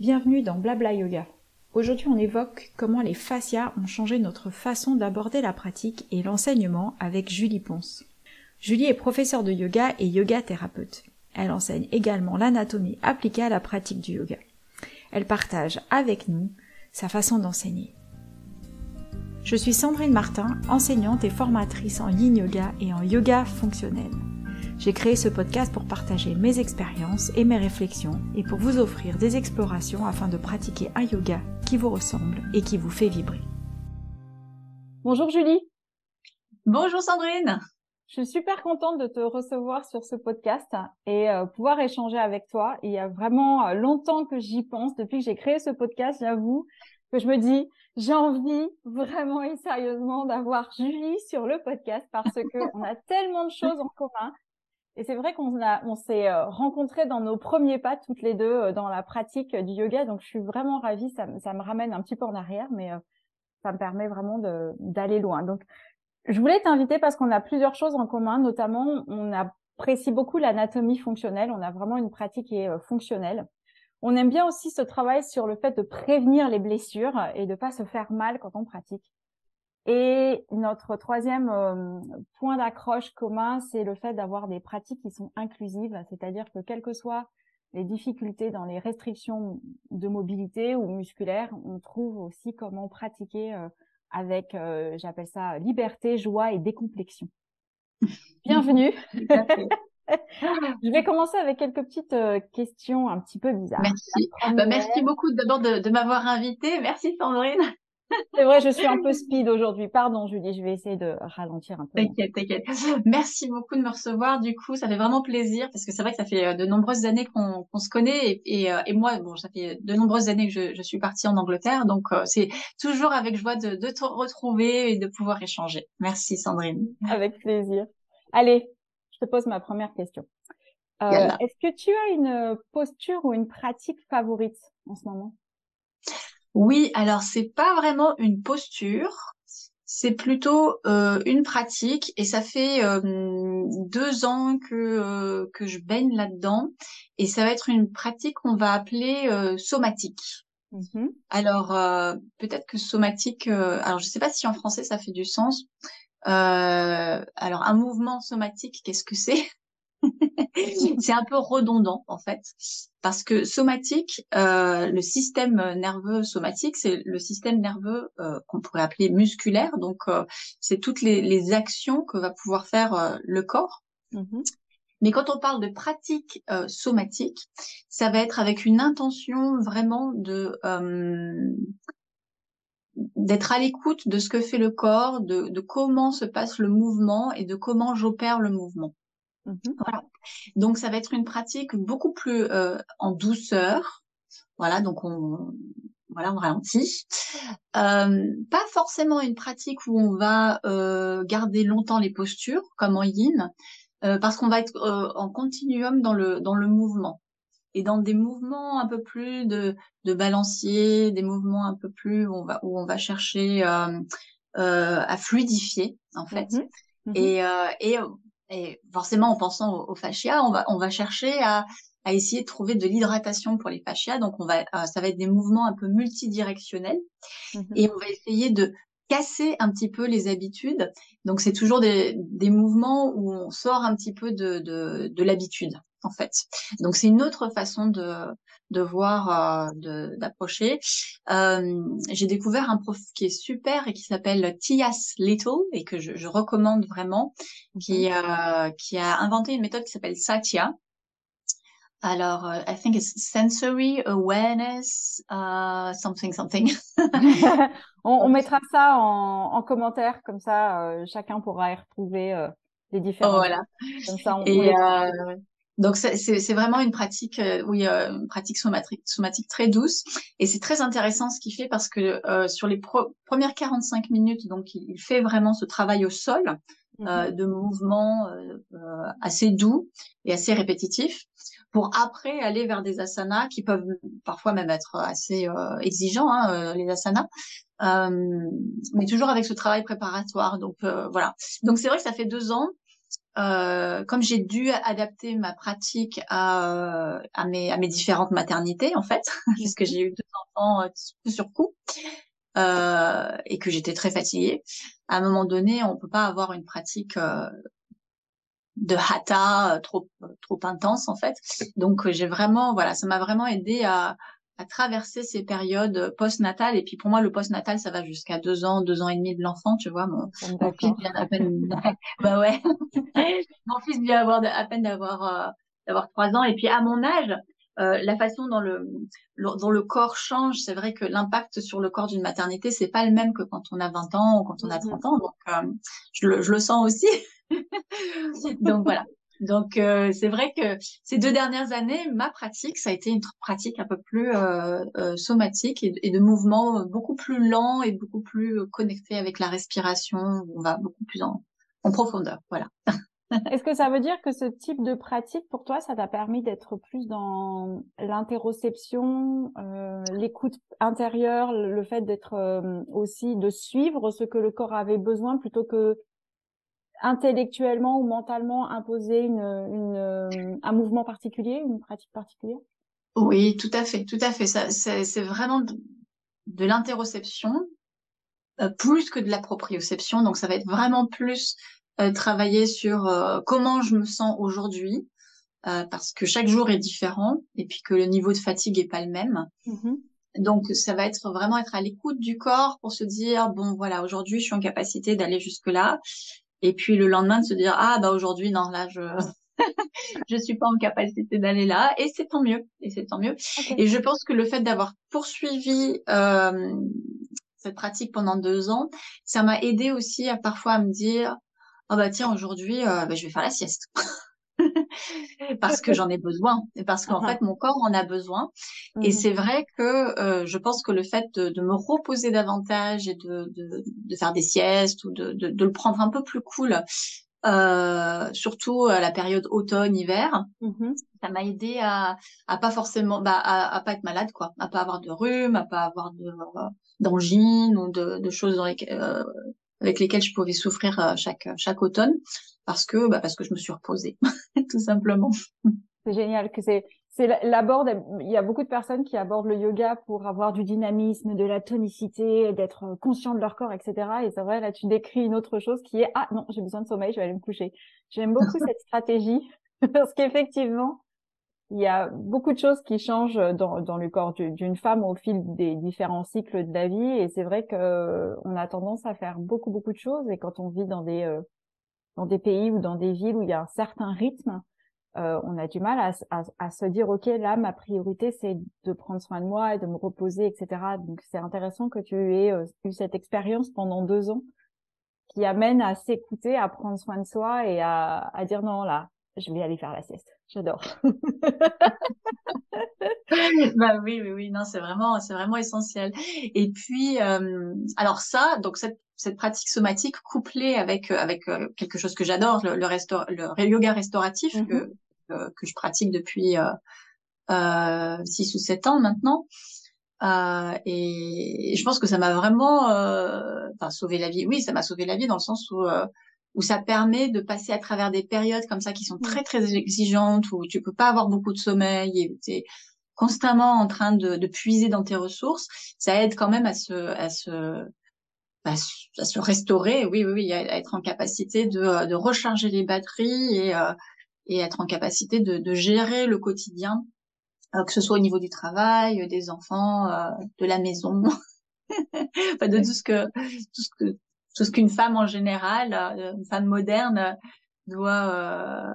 Bienvenue dans Blabla Yoga. Aujourd'hui, on évoque comment les fascias ont changé notre façon d'aborder la pratique et l'enseignement avec Julie Ponce. Julie est professeure de yoga et yoga thérapeute. Elle enseigne également l'anatomie appliquée à la pratique du yoga. Elle partage avec nous sa façon d'enseigner. Je suis Sandrine Martin, enseignante et formatrice en yin yoga et en yoga fonctionnel. J'ai créé ce podcast pour partager mes expériences et mes réflexions et pour vous offrir des explorations afin de pratiquer un yoga qui vous ressemble et qui vous fait vibrer. Bonjour Julie. Bonjour Sandrine. Je suis super contente de te recevoir sur ce podcast et euh, pouvoir échanger avec toi. Il y a vraiment euh, longtemps que j'y pense, depuis que j'ai créé ce podcast, j'avoue, que je me dis, j'ai envie vraiment et sérieusement d'avoir Julie sur le podcast parce que on a tellement de choses en commun. Et c'est vrai qu'on s'est euh, rencontrés dans nos premiers pas toutes les deux dans la pratique du yoga. Donc, je suis vraiment ravie. Ça, me ramène un petit peu en arrière, mais ça me permet vraiment d'aller loin. Donc, je voulais t'inviter parce qu'on a plusieurs choses en commun, notamment on apprécie beaucoup l'anatomie fonctionnelle, on a vraiment une pratique qui est euh, fonctionnelle. On aime bien aussi ce travail sur le fait de prévenir les blessures et de pas se faire mal quand on pratique. Et notre troisième euh, point d'accroche commun, c'est le fait d'avoir des pratiques qui sont inclusives, c'est-à-dire que quelles que soient les difficultés dans les restrictions de mobilité ou musculaire, on trouve aussi comment pratiquer euh, avec, euh, j'appelle ça, liberté, joie et décomplexion. Bienvenue. Je vais commencer avec quelques petites questions un petit peu bizarres. Merci. Bah, merci beaucoup d'abord de, de m'avoir invité. Merci Sandrine. C'est vrai, je suis un peu speed aujourd'hui. Pardon, Julie, je vais essayer de ralentir un peu. T'inquiète, t'inquiète. Merci beaucoup de me recevoir. Du coup, ça fait vraiment plaisir parce que c'est vrai que ça fait euh, de nombreuses années qu'on se connaît et, euh, et, moi, bon, ça fait de nombreuses années que je, je suis partie en Angleterre, donc euh, c'est toujours avec joie de, de te retrouver et de pouvoir échanger. Merci, Sandrine. Avec plaisir. Allez, je te pose ma première question. Euh, Est-ce que tu as une posture ou une pratique favorite en ce moment? Oui, alors c'est pas vraiment une posture, c'est plutôt euh, une pratique et ça fait euh, deux ans que euh, que je baigne là-dedans et ça va être une pratique qu'on va appeler somatique. Mmh alors peut-être que somatique, alors je sais pas si en français ça fait du sens. alors un mouvement somatique, qu'est-ce que c'est? c'est un peu redondant en fait, parce que somatique, euh, le système nerveux somatique, c'est le système nerveux euh, qu'on pourrait appeler musculaire. Donc, euh, c'est toutes les, les, actions que va pouvoir faire euh, le corps. Mm-hmm. Mais quand on parle de pratique euh, somatique, ça va être avec une intention vraiment de d'être à l'écoute de ce que fait le corps, de, de comment se passe le mouvement et de comment j'opère le mouvement. Mmh voilà. Donc ça va être une pratique beaucoup plus euh, en douceur. Voilà, donc on voilà, on ralentit. Euh, pas forcément une pratique où on va euh, garder longtemps les postures, comme en yin, euh, parce qu'on va être euh, en continuum dans le dans le mouvement et dans des mouvements un peu plus de de balancier, des mouvements un peu plus où on va où on va chercher euh, à fluidifier en fait. Mmh mmh et, et et forcément, en pensant au, fascia, on va, on va chercher à, à essayer de trouver de l'hydratation pour les fascias. Donc, on va, euh, ça va être des mouvements un peu multidirectionnels. Mmh et on va essayer de casser un petit peu les habitudes. Donc, c'est toujours des, des mouvements où on sort un petit peu de, de, de l'habitude, en fait. Donc, c'est une autre façon de, de voir, euh, d'approcher. Euh, j'ai découvert un prof qui est super et qui s'appelle Tias Little et que je, je recommande vraiment, qui, euh, qui a inventé une méthode qui s'appelle Satya. Alors, uh, I think it's sensory awareness, uh, something, something. on, on, mettra ça en, en commentaire, comme ça, euh, chacun pourra y retrouver euh, les différents. Voilà. Comme ça, on, Et, donc c'est vraiment une pratique, euh, oui, euh, une pratique somatique, somatique très douce et c'est très intéressant ce qu'il fait parce que euh, sur les premières 45 minutes, donc il, fait vraiment ce travail au sol euh, mhm. de mouvements assez doux et assez répétitifs pour après aller vers des asanas qui peuvent parfois même être assez exigeants, hein, les asanas, mais toujours avec ce travail préparatoire. Donc voilà. Donc c'est vrai que ça fait deux ans euh, comme j'ai dû adapter ma pratique à, à, mes, à mes différentes maternités, en fait, puisque j'ai eu deux enfants sur coup, euh, et que j'étais très fatiguée, à un moment donné, on peut pas avoir une pratique de hatha trop trop intense en fait. Donc j'ai vraiment voilà, ça m'a vraiment aidé à à traverser ces périodes post-natales. Et puis pour moi, le post-natal, ça va jusqu'à deux ans, deux ans et demi de l'enfant, tu vois. Mon, mon fils vient à peine, bah ouais, mon fils vient avoir à peine d'avoir euh, d'avoir trois ans. Et puis à mon âge, euh, la façon dont le, dont le corps change, c'est vrai que l'impact sur le corps d'une maternité, c'est pas le même que quand on a 20 ans ou quand on a 30 mm-hmm. ans. Donc, euh, je, le, je le sens aussi. donc voilà. Donc euh, c'est vrai que ces deux dernières années, ma pratique, ça a été une pratique un peu plus euh, euh, somatique et, de mouvements beaucoup plus lents et beaucoup plus connectés avec la respiration. On va beaucoup plus en, en profondeur. Voilà. Est-ce que ça veut dire que ce type de pratique, pour toi, ça t'a permis d'être plus dans l'interoception, euh, l'écoute intérieure, le fait d'être aussi de suivre ce que le corps avait besoin plutôt que intellectuellement ou mentalement imposer une, une, euh, un mouvement particulier, une pratique particulière? Oui, tout à fait, tout à fait. Ça, c'est vraiment de, de l'interoception euh, plus que de la proprioception. Donc, ça va être vraiment plus euh, travailler sur euh, comment je me sens aujourd'hui, parce que chaque jour est différent et puis que le niveau de fatigue est pas le même. Mm-hmm. Donc, ça va être vraiment être à l'écoute du corps pour se dire bon voilà aujourd'hui je suis en capacité d'aller jusque là et puis le lendemain de se dire ah bah aujourd'hui non là je je suis pas en capacité d'aller là. Et c'est tant mieux. Et c'est tant mieux. Et je pense que le fait d'avoir poursuivi euh, cette pratique pendant deux ans ça m'a aidé aussi à parfois à me dire oh bah tiens aujourd'hui euh, bah, je vais faire la sieste parce que j'en ai besoin et parce qu'en uh-huh. fait mon corps en a besoin et mm-hmm. c'est vrai que euh, je pense que le fait de, me reposer davantage et de, de, de faire des siestes ou de, de, le prendre un peu plus cool euh, surtout à la période automne-hiver, mm-hmm. ça m'a aidé à, à pas forcément, bah, à, à, pas être malade, quoi, à pas avoir de rhume, à pas avoir de d'angine ou de, choses dans euh, avec lesquelles je pouvais souffrir chaque chaque automne parce que bah, parce que je me suis reposée tout simplement. C'est génial que c'est c'est l'aborde il y a beaucoup de personnes qui abordent le yoga pour avoir du dynamisme, de la tonicité, d'être conscient de leur corps, etc. Et c'est vrai là tu décris une autre chose qui est ah non j'ai besoin de sommeil, je vais aller me coucher. J'aime beaucoup cette stratégie parce qu'effectivement il y a beaucoup de choses qui changent dans, dans le corps d'une femme au fil des différents cycles de la vie et c'est vrai que on a tendance à faire beaucoup beaucoup de choses et quand on vit dans des euh, dans des pays ou dans des villes où il y a un certain rythme, euh, on a du mal à, à, à, se dire ok là ma priorité c'est de prendre soin de moi et de me reposer etc. Donc c'est intéressant que tu aies euh, eu cette expérience pendant deux ans qui amène à s'écouter, à prendre soin de soi et à, à dire non là je vais aller faire la sieste. J'adore. bah oui, oui, oui, non, c'est vraiment, c'est vraiment essentiel. Et puis, euh, alors ça, donc cette, cette pratique somatique couplée avec avec euh, quelque chose que j'adore, le, le, le yoga restauratif mm-hmm. que que je pratique depuis euh, euh, six ou sept ans maintenant. Euh, et, je pense que ça m'a vraiment, euh, enfin, sauvé la vie. Oui, ça m'a sauvé la vie dans le sens où où ça permet de passer à travers des périodes comme ça qui sont très très exigeantes où tu peux pas avoir beaucoup de sommeil et tu constamment en train de, de, puiser dans tes ressources, ça aide quand même à se à se à, se restaurer, oui oui oui, à, être en capacité de, de recharger les batteries et euh, et être en capacité de, de gérer le quotidien, euh, que ce soit au niveau du travail, des enfants, euh, de la maison, enfin de tout ce que tout ce que tout ce qu'une femme en général, euh, une femme moderne doit, euh,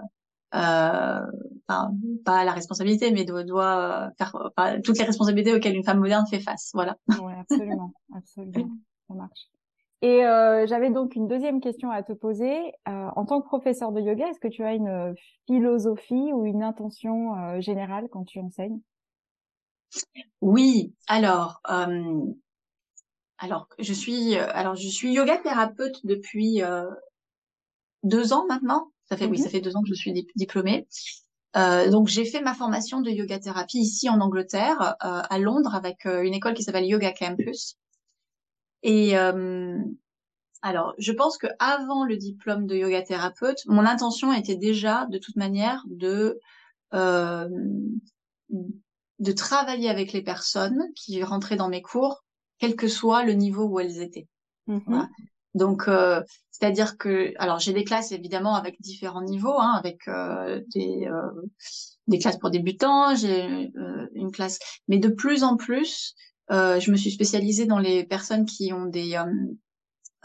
euh, enfin, pas la responsabilité, mais doit, doit faire enfin, toutes les responsabilités auxquelles une femme moderne fait face. Voilà. Oui, absolument, absolument, ça marche. Et euh, j'avais donc une deuxième question à te poser. Euh, en tant que professeur de yoga, est-ce que tu as une philosophie ou une intention euh, générale quand tu enseignes? Oui. Alors, alors, je suis, euh, alors je suis yoga thérapeute depuis euh, deux ans maintenant. Ça fait, oui, ça mhm. fait deux ans que je suis diplômée. Euh, donc j'ai fait ma formation de yoga thérapie ici en Angleterre, euh, à Londres, avec une école qui s'appelle Yoga Campus. Et alors, je pense que avant le diplôme de yoga thérapeute, mon intention était déjà, de toute manière, de euh, de travailler avec les personnes qui rentraient dans mes cours, quel que soit le niveau où elles étaient. Mm-hmm. Donc, euh, c'est-à-dire que, alors j'ai des classes évidemment avec différents niveaux, hein, avec euh, des des classes pour débutants, j'ai une classe, mais de plus en plus, je me suis spécialisée dans les personnes qui ont des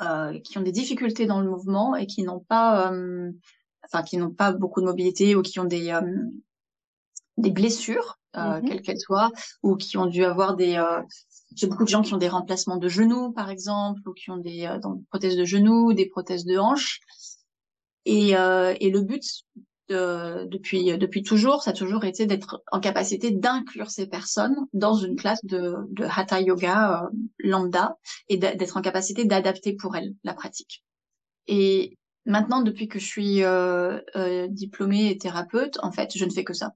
euh, qui ont des difficultés dans le mouvement et qui n'ont pas, euh, enfin qui n'ont pas beaucoup de mobilité ou qui ont des euh, des blessures, mm-hmm. quelles qu'elles soient, ou qui ont dû avoir des j'ai beaucoup de gens qui ont des remplacements de genoux, par exemple, ou qui ont des, prothèses de genoux, des prothèses de hanches. Et, et le but depuis depuis toujours, ça a toujours été d'être en capacité d'inclure ces personnes dans une classe de, de hatha yoga euh, lambda et d'être en capacité d'adapter pour elles la pratique. Et maintenant, depuis que je suis euh, euh, diplômée et thérapeute, en fait, je ne fais que ça.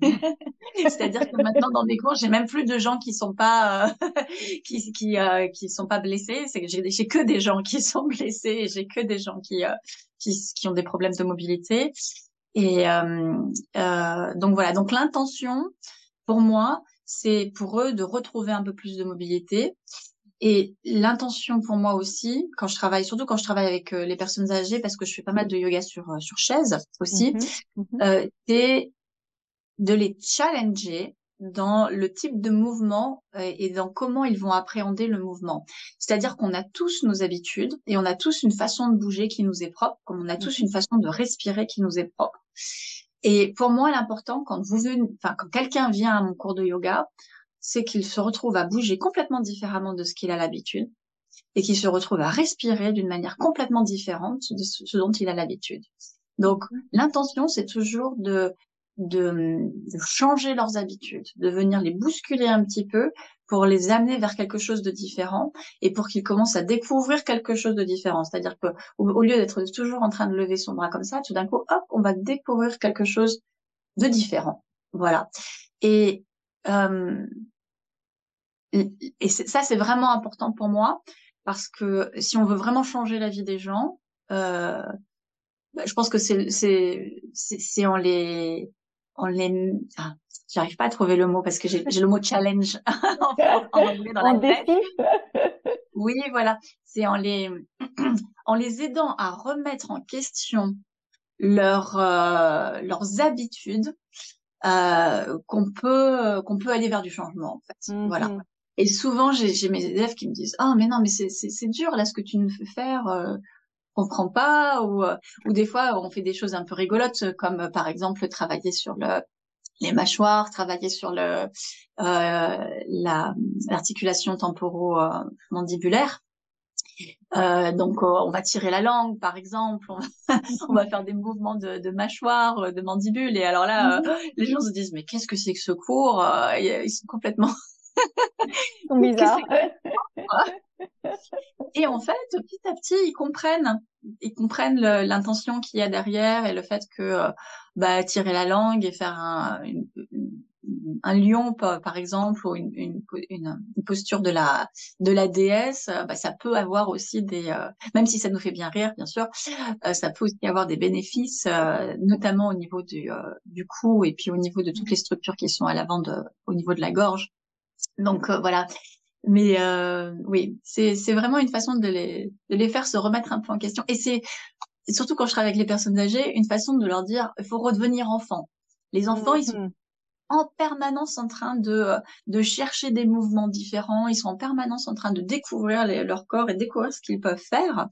C'est-à-dire que maintenant dans mes cours, j'ai même plus de gens qui sont pas euh, qui qui euh, qui sont pas blessés. C'est que j'ai que des gens qui sont blessés. J'ai que des gens qui, qui qui ont des problèmes de mobilité. Et euh, euh, donc voilà, donc l'intention pour moi, c'est pour eux de retrouver un peu plus de mobilité. Et l'intention pour moi aussi, quand je travaille, surtout quand je travaille avec euh, les personnes âgées, parce que je fais pas mal de yoga sur sur chaise aussi, mmh mmh euh, c'est de les challenger dans le type de mouvement et dans comment ils vont appréhender le mouvement. C'est-à-dire qu'on a tous nos habitudes et on a tous une façon de bouger qui nous est propre, comme on a tous mhm. une façon de respirer qui nous est propre. Et pour moi, l'important quand vous enfin quand quelqu'un vient à mon cours de yoga, c'est qu'il se retrouve à bouger complètement différemment de ce qu'il a l'habitude et qu'il se retrouve à respirer d'une manière complètement différente de ce dont il a l'habitude. Donc mhm. l'intention, c'est toujours de de, changer leurs habitudes, de venir les bousculer un petit peu pour les amener vers quelque chose de différent et pour qu'ils commencent à découvrir quelque chose de différent. C'est-à-dire que au, lieu d'être toujours en train de lever son bras comme ça, tout d'un coup, hop, on va découvrir quelque chose de différent. Voilà. Et euh, et ça, c'est vraiment important pour moi parce que si on veut vraiment changer la vie des gens, euh, bah, je pense que c'est c'est c'est en les on les, ah, j'arrive pas à trouver le mot parce que j'ai le mot challenge en, anglais dans la tête. Oui, voilà. C'est en les, en les aidant à remettre en question leur, euh, leurs habitudes, euh, qu'on peut, qu'on peut aller vers du changement, en fait. Voilà. Mm-hmm. Et souvent, j'ai mes élèves qui me disent, oh, mais non, mais c'est dur, là, ce que tu nous fais faire, euh, comprend pas ou euh, ou des fois on fait des choses un peu rigolotes comme euh, par exemple travailler sur le les mâchoires, travailler sur le euh, la l'articulation temporo-mandibulaire. Euh, donc on va tirer la langue par exemple, on va, faire des mouvements de, de mâchoire, de mandibule et alors là mhm. les gens se disent mais qu'est-ce que c'est que ce cours Ils sont complètement sont bizarres. Et en fait, petit à petit, ils comprennent, ils comprennent l'intention qu'il y a derrière et le fait que euh, bah, tirer la langue et faire un, un lion, par exemple, ou une, une, une, posture de la de la déesse, euh, bah, ça peut avoir aussi des, euh, même si ça nous fait bien rire, bien sûr, ça peut aussi avoir des bénéfices, notamment au niveau du du cou et puis au niveau de toutes les structures qui sont à l'avant au niveau de la gorge. Donc voilà, mais euh, oui, c'est vraiment une façon de les de les faire se remettre un peu en question. Et c'est surtout quand je travaille avec les personnes âgées, une façon de leur dire il faut redevenir enfant. Les enfants, ils sont mmh. en permanence en train de de chercher des mouvements différents. Ils sont en permanence en train de découvrir leur corps et découvrir ce qu'ils peuvent faire.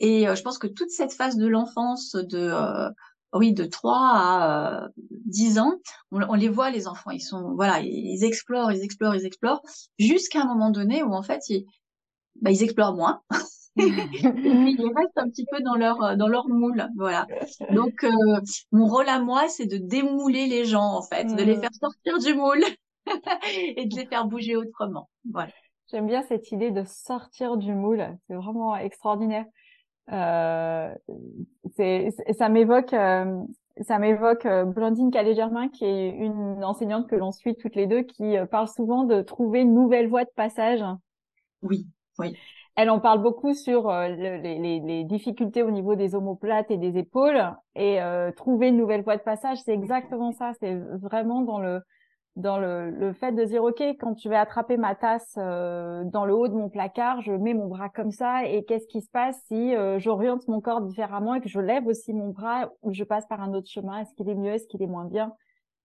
Et euh, je pense que toute cette phase de l'enfance, de euh, oui, de 3 à 10 euh, ans, on, les voit, les enfants, ils sont, voilà, ils explorent, ils explorent, ils explorent, jusqu'à un moment donné où en fait, ils, bah, ils explorent moins. ils restent un petit peu dans leur euh, dans leur moule, voilà. Donc euh, mon rôle à moi, c'est de démouler les gens en fait, de les mmh. faire sortir du moule et de les faire bouger autrement. Voilà. J'aime bien cette idée de sortir du moule, c'est vraiment extraordinaire. Euh, c'est, ça m'évoque, euh, ça m'évoque euh, Blandine Calais-Germain, qui est une enseignante que l'on suit toutes les deux, qui parle souvent de trouver une nouvelle voie de passage. Oui, oui. elle en parle beaucoup sur euh, les, difficultés au niveau des omoplates et des épaules et euh, trouver une nouvelle voie de passage, c'est exactement ça. C'est vraiment dans le dans le, le, fait de dire ok quand tu vas attraper ma tasse euh, dans le haut de mon placard, je mets mon bras comme ça et qu'est-ce qui se passe si j'oriente mon corps différemment et que je lève aussi mon bras ou je passe par un autre chemin? Est-ce qu'il est mieux? Est-ce qu'il est moins bien?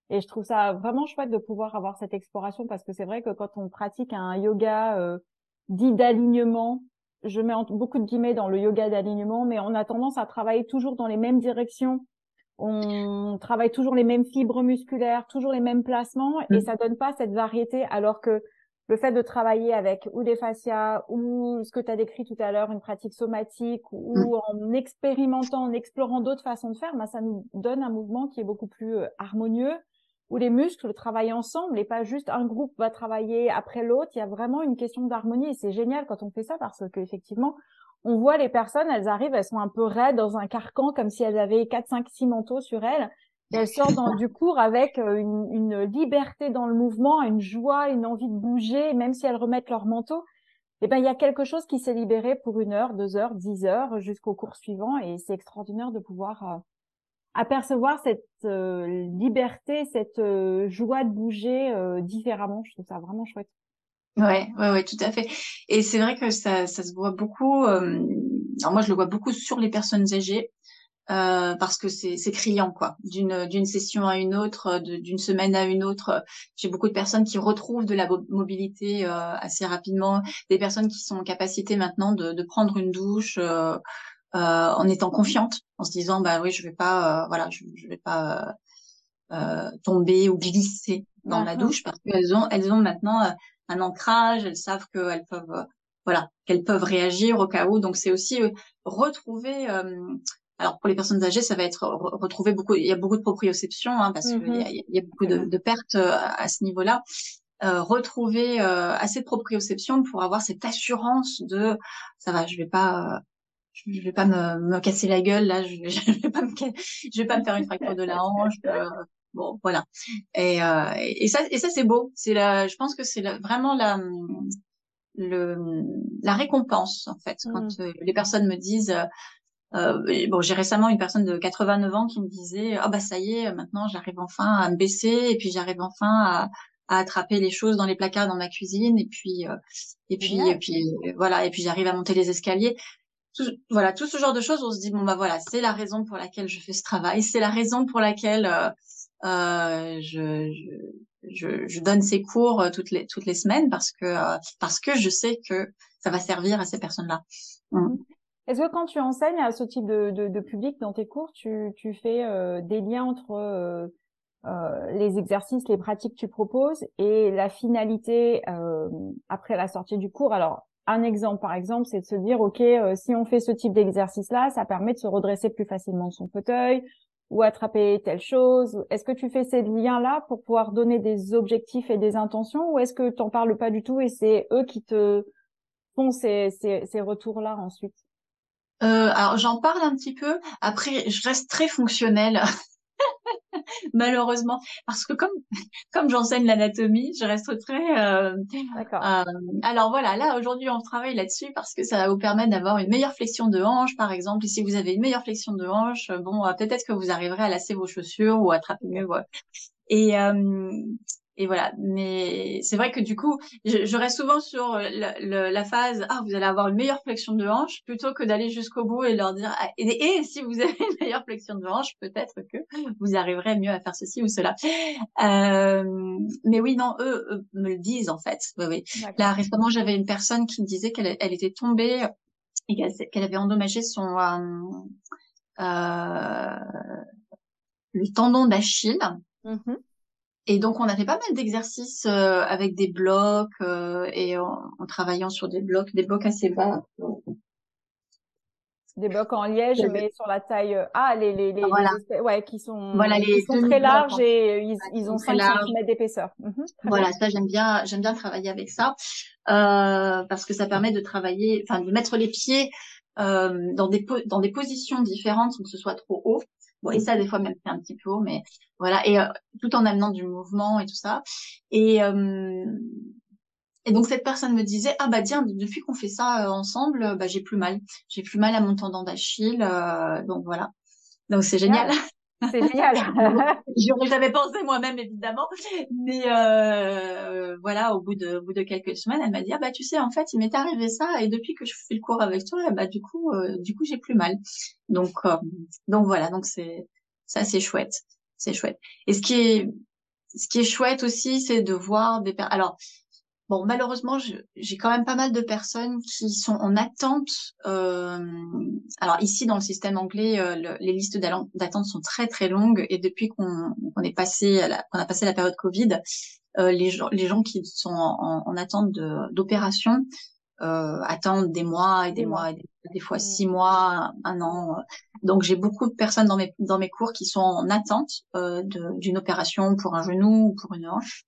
Et je trouve ça vraiment chouette de pouvoir avoir cette exploration parce que c'est vrai que quand on pratique un yoga dit d'alignement. Je mets beaucoup de guillemets dans le yoga d'alignement, mais on a tendance à travailler toujours dans les mêmes directions. On travaille toujours les mêmes fibres musculaires, toujours les mêmes placements, et mm. ça donne pas cette variété. Alors que le fait de travailler avec ou des fascias ou ce que tu as décrit tout à l'heure, une pratique somatique ou mm. en expérimentant, en explorant d'autres façons de faire, ben ça nous donne un mouvement qui est beaucoup plus euh, harmonieux, où les muscles travaillent ensemble et pas juste un groupe va travailler après l'autre. Il y a vraiment une question d'harmonie et c'est génial quand on fait ça parce que effectivement, on voit les personnes, elles arrivent, elles sont un peu raides dans un carcan comme si elles avaient 4, 5, 6 manteaux sur elles. Et elles sortent dans, du cours avec euh, une, une, liberté dans le mouvement, une joie, une envie de bouger, même si elles remettent leur manteau. Eh ben, il y a quelque chose qui s'est libéré pour une heure, deux heures, dix heures jusqu'au cours suivant et c'est extraordinaire de pouvoir euh, apercevoir cette euh, liberté, cette euh, joie de bouger différemment. Je trouve ça vraiment chouette. Ouais, ouais, ouais, tout à fait. Et c'est vrai que ça, ça se voit beaucoup. alors moi, je le vois beaucoup sur les personnes âgées. parce que c'est criant quoi d'une d'une session à une autre d'une semaine à une autre j'ai beaucoup de personnes qui retrouvent de la mobilité assez rapidement des personnes qui sont en capacité maintenant de, de prendre une douche euh, en étant confiante, en se disant bah oui, je vais pas, euh, voilà, je, je vais pas euh, tomber ou glisser dans la douche parce qu'elles ont, elles ont maintenant un ancrage, elles savent qu'elles peuvent, voilà, qu'elles peuvent réagir au cas où. Donc c'est aussi retrouver alors pour les personnes âgées, ça va être retrouver beaucoup. Il y a beaucoup de proprioception hein, parce qu'il y, y, a beaucoup de, de pertes à ce niveau-là. Euh, retrouver euh, assez de proprioception pour avoir cette assurance de ça va, je vais pas je vais pas me, me casser la gueule là, je, je vais pas me je vais pas me faire une fracture de la hanche. Euh, bon, voilà. Et, euh, et ça, et ça c'est beau. C'est la, je pense que c'est vraiment la le la récompense en fait quand mmh. euh, les personnes me disent euh, bon, j'ai récemment une personne de 89 ans qui me disait ah bah ça y est, maintenant j'arrive enfin à me baisser et puis j'arrive enfin à, à attraper les choses dans les placards dans ma cuisine et puis euh, et puis et puis voilà et puis j'arrive à monter les escaliers voilà, tout ce genre de choses, on se dit bon bah voilà, c'est la raison pour laquelle je fais ce travail, c'est la raison pour laquelle euh, euh je, je, je, donne ces cours euh, toutes les toutes les semaines parce que euh, parce que je sais que ça va servir à ces personnes-là. Mmh. Est-ce que quand tu enseignes à ce type de, de, de public dans tes cours, tu, tu fais des liens entre les exercices, les pratiques que tu proposes et la finalité après la sortie du cours? Alors, un exemple, par exemple, c'est de se dire, OK, euh, si on fait ce type d'exercice-là, ça permet de se redresser plus facilement de son fauteuil ou attraper telle chose. Est-ce que tu fais ces liens-là pour pouvoir donner des objectifs et des intentions ou est-ce que tu n'en parles pas du tout et c'est eux qui te font ces, ces, ces retours-là ensuite? Euh, alors j'en parle un petit peu. Après, je reste très fonctionnelle. malheureusement, parce que comme comme j'enseigne l'anatomie, je reste très. Euh, euh, alors voilà, là aujourd'hui on travaille là-dessus parce que ça va vous permettre d'avoir une meilleure flexion de hanche, par exemple. Et si vous avez une meilleure flexion de hanche, bon, euh, peut-être que vous arriverez à lasser vos chaussures ou à attraper mieux. Voilà. Et euh, et voilà. Mais c'est vrai que du coup, je, je reste souvent sur la, la, phase ah vous allez avoir une meilleure flexion de hanche plutôt que d'aller jusqu'au bout et leur dire ah, et, si vous avez une meilleure flexion de hanche, peut-être que vous arriverez mieux à faire ceci ou cela. Euh, mais oui, non, eux, me le disent en fait. Oui, oui. Là récemment, j'avais une personne qui me disait qu'elle elle était tombée et qu'elle avait endommagé son euh, euh, le tendon d'Achille. Mm-hmm. Et donc, on a fait pas mal d'exercices euh, avec des blocs euh, et en, travaillant sur des blocs, des blocs assez bas. Des blocs en liège, mais sur la taille euh, ah les les les, voilà. ouais qui sont voilà, les sont très larges et ils, ils ont 5 cm d'épaisseur. Mhm, voilà, ça j'aime bien j'aime bien travailler avec ça parce que ça permet de travailler, enfin de mettre les pieds dans des dans des positions différentes sans que ce soit trop haut. Bon, et ça, des fois, même c'est un petit peu haut, mais voilà. Et euh, tout en amenant du mouvement et tout ça. Et, euh, Et donc cette personne me disait ah bah tiens depuis qu'on fait ça ensemble bah j'ai plus mal j'ai plus mal à mon tendon d'Achille donc voilà donc c'est génial c'est génial. J'aurais jamais pensé moi-même évidemment, mais euh, voilà, au bout de, au bout de quelques semaines, elle m'a dit ah bah tu sais en fait il m'est arrivé ça et depuis que je fais le cours avec toi, bah du coup euh, du coup j'ai plus mal. Donc euh, donc voilà, donc c'est ça c'est chouette, c'est chouette. Et ce qui est ce qui est chouette aussi, c'est de voir des alors Bon, malheureusement, j'ai quand même pas mal de personnes qui sont en attente. Euh, alors ici, dans le système anglais, euh, les listes d'attente sont très très longues et depuis qu'on est passé, qu'on a passé la période Covid, euh, les, gens, les gens qui sont en, en attente d'opération euh, attendent des mois et des mois, et des, fois mmh. six mois, un an. Donc j'ai beaucoup de personnes dans mes dans mes cours qui sont en attente euh, d'une opération pour un genou ou pour une hanche.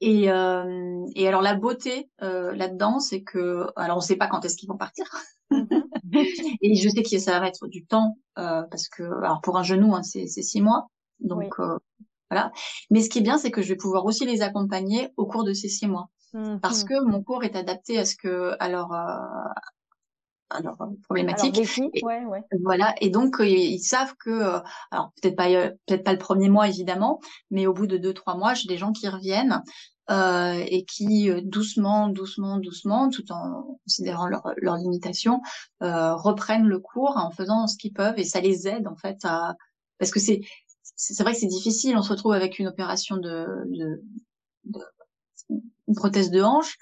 Et, euh, et alors la beauté euh, là-dedans, c'est que alors on ne sait pas quand est-ce qu'ils vont partir. Mm-hmm. et je sais que ça va mettre du temps euh, parce que alors pour un genou, hein, c'est six mois, donc euh, voilà. Mais ce qui est bien, c'est que je vais pouvoir aussi les accompagner au cours de ces six mois. Parce mm-hmm. que mon cours est adapté à ce que alors alors problématique. ouais, ouais. Voilà, et donc euh, ils savent que, euh, alors peut-être pas euh, peut-être pas le premier mois évidemment, mais au bout de deux trois mois, j'ai des gens qui reviennent euh, et qui doucement, doucement, doucement, tout en considérant leurs leur limitations, euh, reprennent le cours en faisant ce qu'ils peuvent et ça les aide en fait à parce que c'est c'est vrai que c'est difficile, on se retrouve avec une opération de, de, de une prothèse de hanche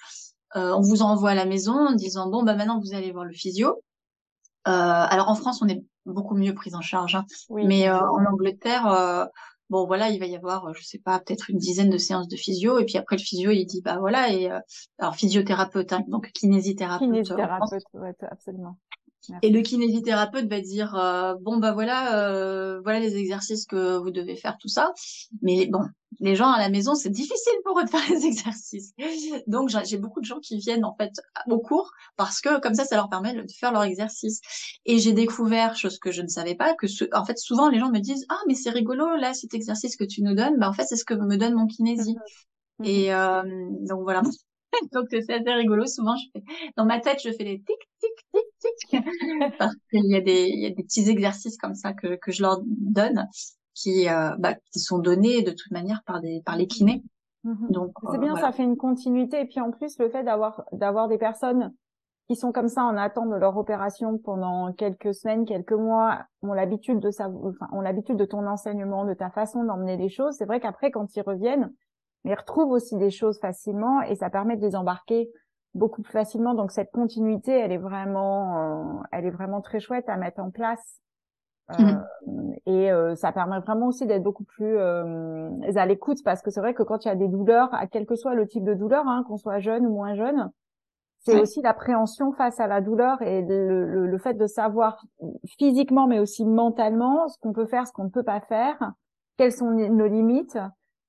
euh, on vous envoie à la maison en disant bon bah maintenant vous allez voir le physio. Euh, alors en France on est beaucoup mieux pris en charge, hein. mais euh, en Angleterre bon voilà il va y avoir je sais pas peut-être une dizaine de séances de physio et puis après le physio il dit bah voilà et alors physiothérapeute hein, donc kinésithérapeute kinésithérapeute ouais, absolument et le kinésithérapeute va dire euh, bon bah voilà euh, voilà les exercices que vous devez faire tout ça. Mais bon les gens à la maison c'est difficile pour eux de faire les exercices. Donc j'ai beaucoup de gens qui viennent en fait au cours parce que comme ça ça leur permet de faire leur exercice. Et j'ai découvert chose que je ne savais pas que en fait souvent les gens me disent ah mais c'est rigolo là cet exercice que tu nous donnes bah en fait c'est ce que me donne mon kinésie. Mmh et euh, donc voilà. Donc c'est assez rigolo. Souvent, je fais, dans ma tête, je fais des tic, tic, tic, tic, parce qu'il y a des, il y a des petits exercices comme ça que, que je leur donne, qui, euh, bah, qui sont donnés de toute manière par des, par les kinés. Mm-hmm. Donc, c'est euh, bien, ça fait une continuité. Et puis en plus, le fait d'avoir, d'avoir des personnes qui sont comme ça en attente de leur opération pendant quelques semaines, quelques mois, ont l'habitude de ça, enfin, ont l'habitude de ton enseignement, de ta façon d'emmener les choses. C'est vrai qu'après, quand ils reviennent, ils retrouvent aussi des choses facilement et ça permet de les embarquer beaucoup plus facilement. Donc cette continuité, elle est vraiment, euh, elle est vraiment très chouette à mettre en place. Euh, mmh. Et euh, ça permet vraiment aussi d'être beaucoup plus à l'écoute parce que c'est vrai que quand il y a des douleurs, à quel que soit le type de douleur, hein, qu'on soit jeune ou moins jeune, c'est aussi l'appréhension face à la douleur et le, le, le, fait de savoir physiquement mais aussi mentalement ce qu'on peut faire, ce qu'on ne peut pas faire, quelles sont nos limites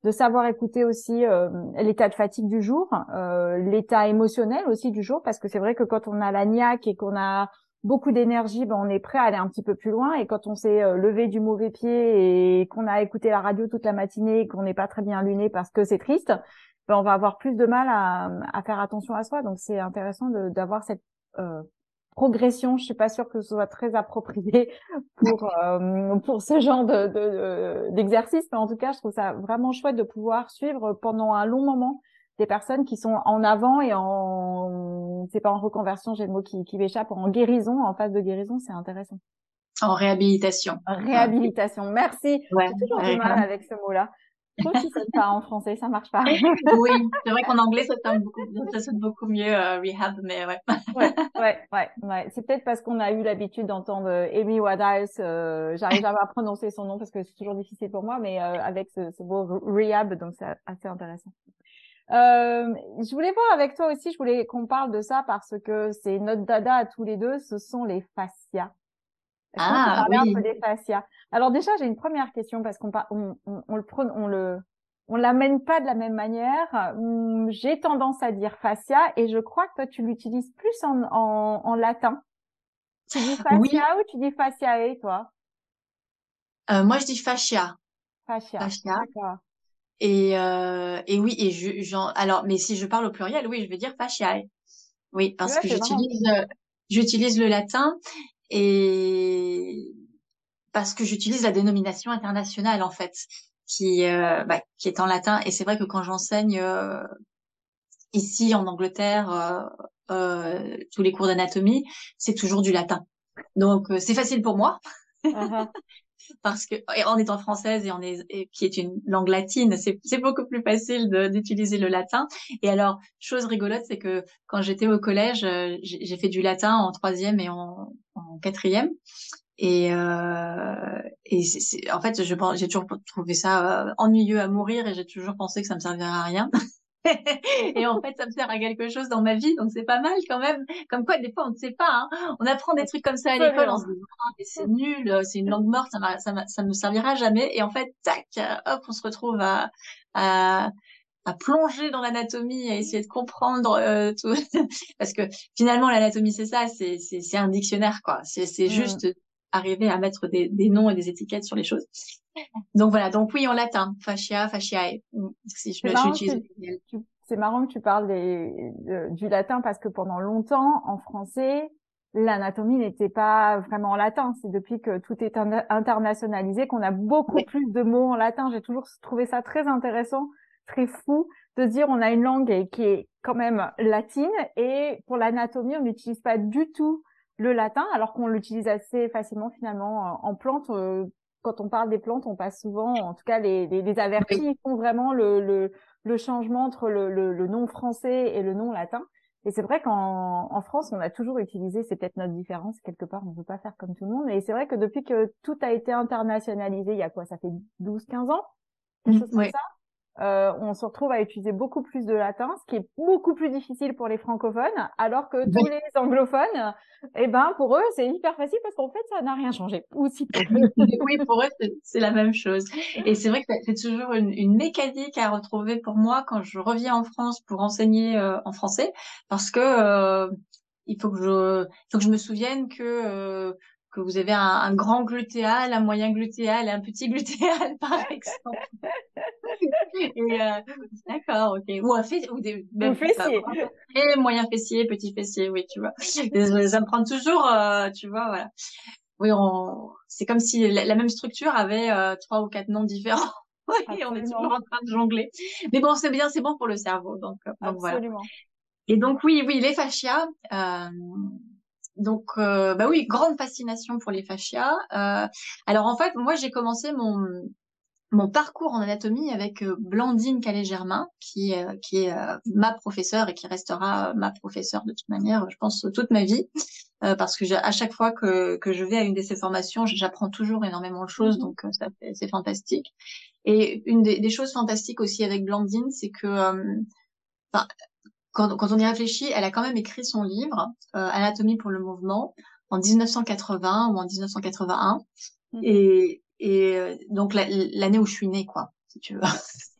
de savoir écouter aussi euh, l'état de fatigue du jour, euh, l'état émotionnel aussi du jour, parce que c'est vrai que quand on a la niaque et qu'on a beaucoup d'énergie, ben on est prêt à aller un petit peu plus loin. Et quand on s'est euh, levé du mauvais pied et qu'on a écouté la radio toute la matinée et qu'on n'est pas très bien luné parce que c'est triste, ben on va avoir plus de mal à, à faire attention à soi. Donc c'est intéressant d'avoir cette progression. Je suis pas sûre que ce soit très approprié pour euh, pour ce genre de d'exercice, mais en tout cas, je trouve ça vraiment chouette de pouvoir suivre pendant un long moment des personnes qui sont en avant et en c'est pas en reconversion, j'ai le mot qui, qui m'échappe, en guérison, en phase de guérison, c'est intéressant. En réhabilitation. Réhabilitation. Merci. Ouais, J'ai toujours du mal avec ce mot-là. Toi aussi, ça pas en français, ça marche pas. oui, c'est vrai qu'en anglais, ça sonne beaucoup, ça sonne beaucoup mieux euh, rehab, mais ouais. ouais, ouais, ouais, ouais. C'est peut-être parce qu'on a eu l'habitude d'entendre euh, Amy Winehouse. Euh, J'arrive jamais à prononcer son nom parce que c'est toujours difficile pour moi, mais euh, avec ce, ce mot rehab, donc c'est assez intéressant. Euh, je voulais voir avec toi aussi, je voulais qu'on parle de ça parce que c'est notre dada à tous les deux, ce sont les fascias. Ah, oui. un peu des fascias. Alors déjà, j'ai une première question parce qu'on on, on, on, le on le on l'amène pas de la même manière. Hum, j'ai tendance à dire fascia et je crois que toi tu l'utilises plus en, en, en, latin. Tu dis fascia ou tu dis fasciae toi? Euh, Moi je dis fascia. Fascia. Fascia. Et, euh, et oui, et je, j'en, alors, mais si je parle au pluriel, oui, je veux dire fasciae. Oui, parce que j'utilise, euh, j'utilise le latin et parce que j'utilise la dénomination internationale en fait, qui, euh, bah, qui est en latin. Et c'est vrai que quand j'enseigne euh, ici en Angleterre euh, euh tous les cours d'anatomie, c'est toujours du latin. Donc c'est facile pour moi. Uh-huh. parce que en étant française et en est, qui est une langue latine, c'est beaucoup plus facile d'utiliser le latin. Et alors, chose rigolote, c'est que quand j'étais au collège, euh, j'ai fait du latin en troisième et en, en quatrième. Et, euh, et en fait, j'ai toujours trouvé ça euh, ennuyeux à mourir et j'ai toujours pensé que ça me servirait à rien. et en fait, ça me sert à quelque chose dans ma vie, donc c'est pas mal quand même. Comme quoi, des fois, on ne sait pas. Hein. On apprend des trucs comme ça à l'école, on se dit ah, mais c'est nul, euh, c'est une langue morte, ça, ça, ça me servira jamais. Et en fait, tac, hop, on se retrouve à, à, à plonger dans l'anatomie, à essayer de comprendre euh, tout. Parce que finalement, l'anatomie, c'est ça, c'est c'est un dictionnaire, quoi. C'est c'est mmh. juste arriver à mettre des, des noms et des étiquettes sur les choses. Donc voilà, donc oui, en latin, fascia, fasciae, si je C'est marrant que tu parles des, du latin parce que pendant longtemps, en français, l'anatomie n'était pas vraiment en latin. C'est depuis que tout est internationalisé qu'on a beaucoup plus de mots en latin. J'ai toujours trouvé ça très intéressant, très fou de dire on a une langue qui est quand même latine et pour l'anatomie, on n'utilise pas du tout le latin alors qu'on l'utilise assez facilement finalement en plantes. Euh, quand on parle des plantes, on passe souvent, en tout cas les, les, les avertis font vraiment le, le, le changement entre le, le, nom français et le nom latin. Et c'est vrai qu'en en France, on a toujours utilisé, c'est peut-être notre différence, quelque part, on ne veut pas faire comme tout le monde. Et c'est vrai que depuis que tout a été internationalisé, il y a quoi? Ça fait 12-15 ans? Quelque chose comme ça? Euh, on se retrouve à utiliser beaucoup plus de latin, ce qui est beaucoup plus difficile pour les francophones, alors que tous les anglophones, eh ben pour eux c'est hyper facile parce qu'en fait ça n'a rien changé. Oui, pour eux c'est la même chose. Et c'est vrai que c'est toujours une, une, mécanique à retrouver pour moi quand je reviens en France pour enseigner euh, en français, parce que euh, il faut que je, faut que je me souvienne que euh, que vous avez un, un, grand glutéal, un moyen glutéal et un petit glutéal, par exemple. euh, D'accord, ok. Ou un fessier. Ou des, fessier. Et moyen fessier, petit fessier, oui, tu vois. ça me prend toujours, euh, tu vois, voilà. Oui, on... c'est comme si la, même structure avait euh, trois ou quatre noms différents. et on est toujours en train de jongler. Mais bon, c'est bien, c'est bon pour le cerveau. Donc, donc Absolument. Voilà. Et donc, oui, oui, les fascias. Euh, donc, euh, bah oui, grande fascination pour les fascias. Euh, alors en fait, moi j'ai commencé mon mon parcours en anatomie avec euh, Blandine Calais-Germain, qui, qui est ma professeure et qui restera ma professeure de toute manière, je pense, toute ma vie, parce que à chaque fois que, que je vais à une de ces formations, j'apprends toujours énormément de choses, donc c'est fantastique. Et une des, choses fantastiques aussi avec Blandine, c'est que quand, quand, on y réfléchit, elle a quand même écrit son livre euh, Anatomie pour le mouvement en 1980 ou en 1981 mmh. et, et euh, donc l'année où je suis née quoi si tu veux.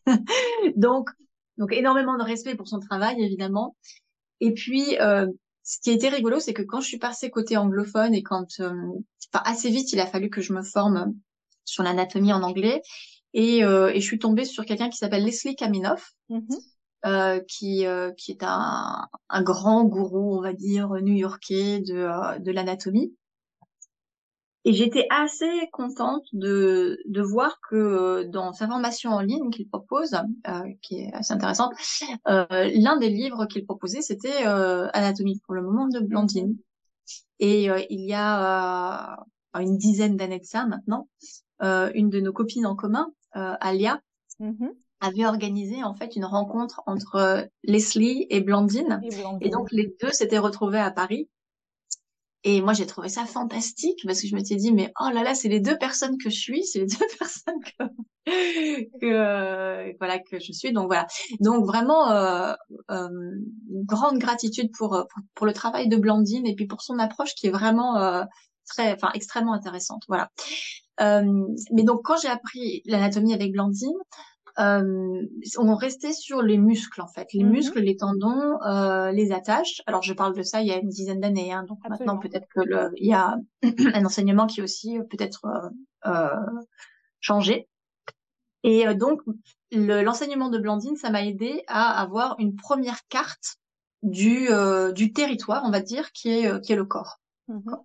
Donc donc énormément de respect pour son travail évidemment. Et puis euh, ce qui a été rigolo c'est que quand je suis passée côté anglophone et quand euh, enfin assez vite il a fallu que je me forme sur l'anatomie en anglais. Et, euh, et je suis tombée sur quelqu'un qui s'appelle Leslie Kaminoff. Mmh euh, qui, euh, qui est un, un, grand gourou, on va dire, new-yorkais de, euh, de l'anatomie. Et j'étais assez contente de, de voir que dans sa formation en ligne qu'il propose, qui est assez intéressante, l'un des livres qu'il proposait, c'était Anatomie pour le moment de Blandine. Et il y a une dizaine d'années de ça maintenant, une de nos copines en commun, Alia, mm-hmm avait organisé en fait une rencontre entre euh, Leslie et Blandine. et, donc les deux s'étaient retrouvés à Paris. Et moi j'ai trouvé ça fantastique parce que je me suis dit mais oh là là c'est les deux personnes que je suis, c'est les deux personnes que, que euh, voilà que je suis. Donc voilà. Donc vraiment euh, euh, grande gratitude pour, pour, pour le travail de Blandine et puis pour son approche qui est vraiment euh, très enfin extrêmement intéressante. Voilà. mais donc quand j'ai appris l'anatomie avec Blandine, euh, on restait sur les muscles en fait, les mhm. muscles, les tendons, euh, les attaches. Alors je parle de ça il y a une dizaine d'années, hein, donc maintenant peut-être que le, il y a un enseignement qui aussi euh, peut-être euh, euh, changé. Et euh, donc, l'enseignement de Blandine, ça m'a aidé à avoir une première carte du, euh, du territoire, on va dire, qui est, euh, qui est le corps. Mm-hmm.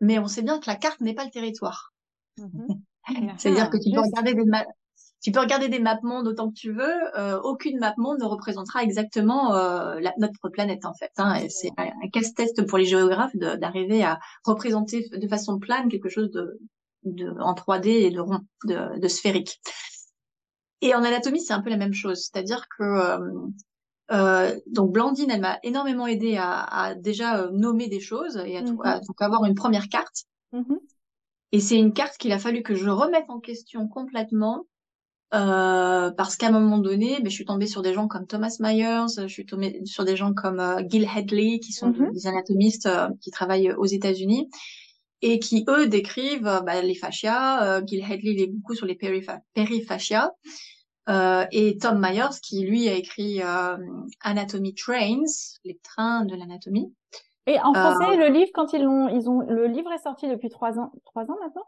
Mais on sait bien que la carte n'est pas le territoire. Mm-hmm. C'est-à-dire que tu peux regarder des tu peux regarder des maps mondes autant que tu veux. Euh, aucune map monde ne représentera exactement euh, la, notre planète en fait. Hein, c'est un, un casse-test pour les géographes d'arriver à représenter de façon plane quelque chose de, de en 3D et de rond, de, de sphérique. Et en anatomie, c'est un peu la même chose. C'est-à-dire que euh, euh, donc Blandine, elle m'a énormément aidé à, à déjà euh, nommer des choses et à, mm-hmm. donc avoir une première carte. Mm-hmm. Et c'est une carte qu'il a fallu que je remette en question complètement euh, parce qu'à un moment donné, ben, je suis tombée sur des gens comme Thomas Myers, je suis tombée sur des gens comme euh, Gil Hadley, qui sont mm-hmm. des anatomistes euh, qui travaillent aux États-Unis et qui eux décrivent bah, les fascias. Gil Hadley il est beaucoup sur les périfascias. et Tom Myers qui lui a écrit Anatomy Trains, les trains de l'anatomie. Et en français, le livre, quand ils l'ont, ils ont, le livre est sorti depuis trois ans, trois ans maintenant,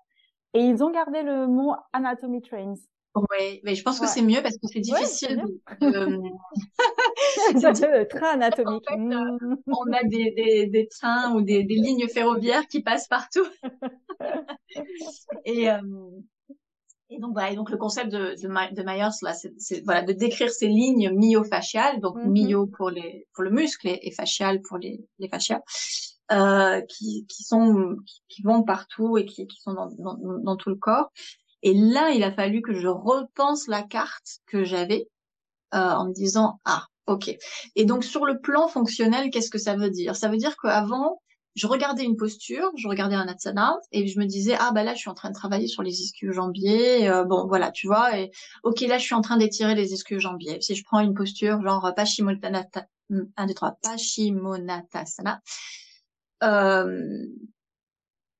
et ils ont gardé le mot Anatomy Trains. Oui, mais je pense que c'est mieux parce que c'est difficile de. le train anatomique. Euh, mmh. on a des, des, des trains ou des, des, lignes ferroviaires qui passent partout. et, euh, et donc voilà, et donc le concept de, de, de Myers là, c'est voilà de décrire ces lignes myofasciales, donc mmh myo pour les pour le muscle et, facial pour les les fascias. Euh, qui, qui sont qui vont partout et qui, qui sont dans, dans, dans tout le corps et là, il a fallu que je repense la carte que j'avais euh, en me disant ah ok. Et donc sur le plan fonctionnel, qu'est-ce que ça veut dire? Ça veut dire qu'avant, je regardais une posture, je regardais un asana et je me disais ah bah là je suis en train de travailler sur les ischio-jambiers, euh, bon voilà tu vois et ok là je suis en train d'étirer les ischio-jambiers. Si je prends une posture genre Paschimottanasana, 1 2 3 Paschimottanasana, euh,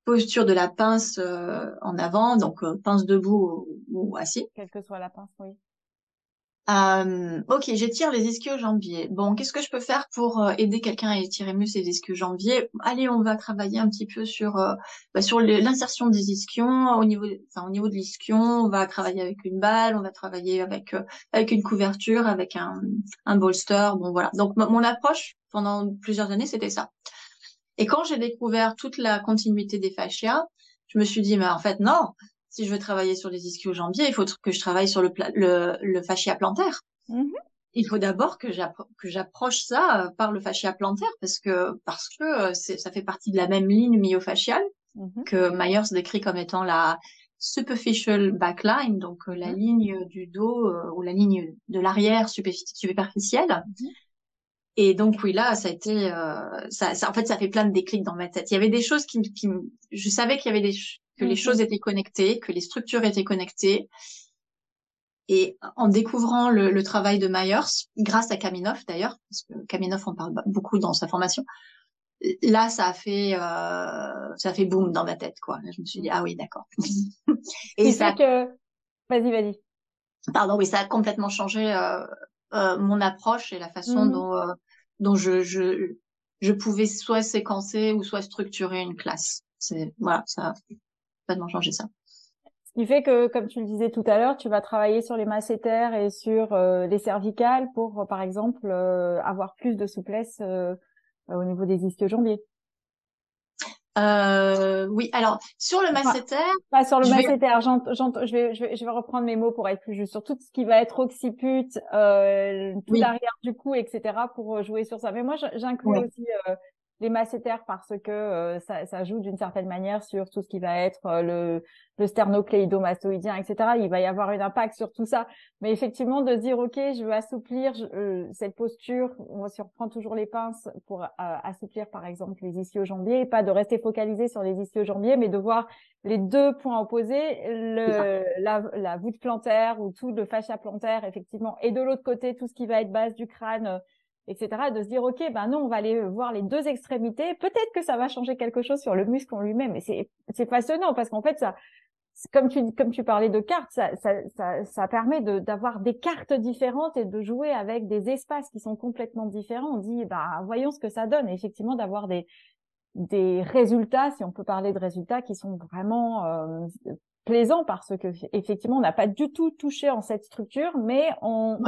posture de la pince euh, en avant, donc euh, pince debout ou, assis. Quelle que soit la pince, oui. Euh, ok, j'étire les ischio-jambiers. Bon, qu'est-ce que je peux faire pour aider quelqu'un à étirer mieux ses ischio-jambiers Allez, on va travailler un petit peu sur bah, sur l'insertion des ischions au niveau, enfin au niveau de l'ischion. On va travailler avec une balle, on va travailler avec avec une couverture, avec un un bolster. Bon voilà. Donc mon approche pendant plusieurs années, c'était ça. Et quand j'ai découvert toute la continuité des fascias, je me suis dit, mais en fait, non, si je veux travailler sur les ischio-jambiers, il faut que je travaille sur le, le, le fascia plantaire. Mm-hmm. Il faut d'abord que j'approche ça euh, par le fascia plantaire parce que parce que euh, ça fait partie de la même ligne myofasciale mm-hmm. que Myers décrit comme étant la superficial backline, donc euh, la mm-hmm. ligne du dos ou la ligne de l'arrière superficielle. Et donc oui, là, ça a été, euh, ça, ça, en fait, ça fait plein de déclics dans ma tête. Il y avait des choses qui, qui je savais qu'il y avait des, que les mhm. choses étaient connectées, que les structures étaient connectées. Et en découvrant le, le travail de Myers, grâce à Kaminov d'ailleurs, parce que Kaminov en parle beaucoup dans sa formation, là, ça a fait, euh, ça a fait boum dans ma tête, quoi. Je me suis dit ah oui, d'accord. Et ça que, vas-y, vas-y. Pardon, oui, ça a complètement changé euh, euh, mon approche et la façon mhm. dont euh, dont je, je, je pouvais soit séquencer ou soit structurer une classe. C'est voilà, ça a complètement changé ça. Ce qui fait que, comme tu le disais tout à l'heure, tu vas travailler sur les masséters et sur euh, les cervicales pour, par exemple, euh, avoir plus de souplesse euh, au niveau des ischio-jambiers. Euh, oui, alors sur le masséter. Pas sur le masséter. Vais... Je, vais, je, vais, je vais reprendre mes mots pour être plus juste sur tout ce qui va être occiput, euh, tout l'arrière du cou, etc. pour euh, jouer sur ça. Mais moi, j'inclus aussi euh, les masséters parce que euh, ça, ça, joue d'une certaine manière sur tout ce qui va être euh, le, le sternocléidomastoïdien, etc. Il va y avoir un impact sur tout ça. Mais effectivement, de dire, OK, je veux assouplir euh, cette posture, on surprend toujours les pinces pour assouplir, par exemple, les ischio-jambiers, pas de rester focalisé sur les ischio-jambiers, mais de voir les deux points opposés, le, la, la voûte plantaire ou tout le fascia plantaire, effectivement, et de l'autre côté, tout ce qui va être base du crâne, etc. De se dire, OK, ben non, on va aller voir les deux extrémités. Peut-être que ça va changer quelque chose sur le muscle en lui-même. Et c'est, c'est passionnant parce qu'en fait, ça, comme tu, comme tu parlais de cartes, ça, ça, ça, permet de, d'avoir des cartes différentes et de jouer avec des espaces qui sont complètement différents. On dit, bah, voyons ce que ça donne. Effectivement, d'avoir des, des résultats, si on peut parler de résultats, qui sont vraiment euh, plaisant parce que effectivement on n'a pas du tout touché en cette structure, mais en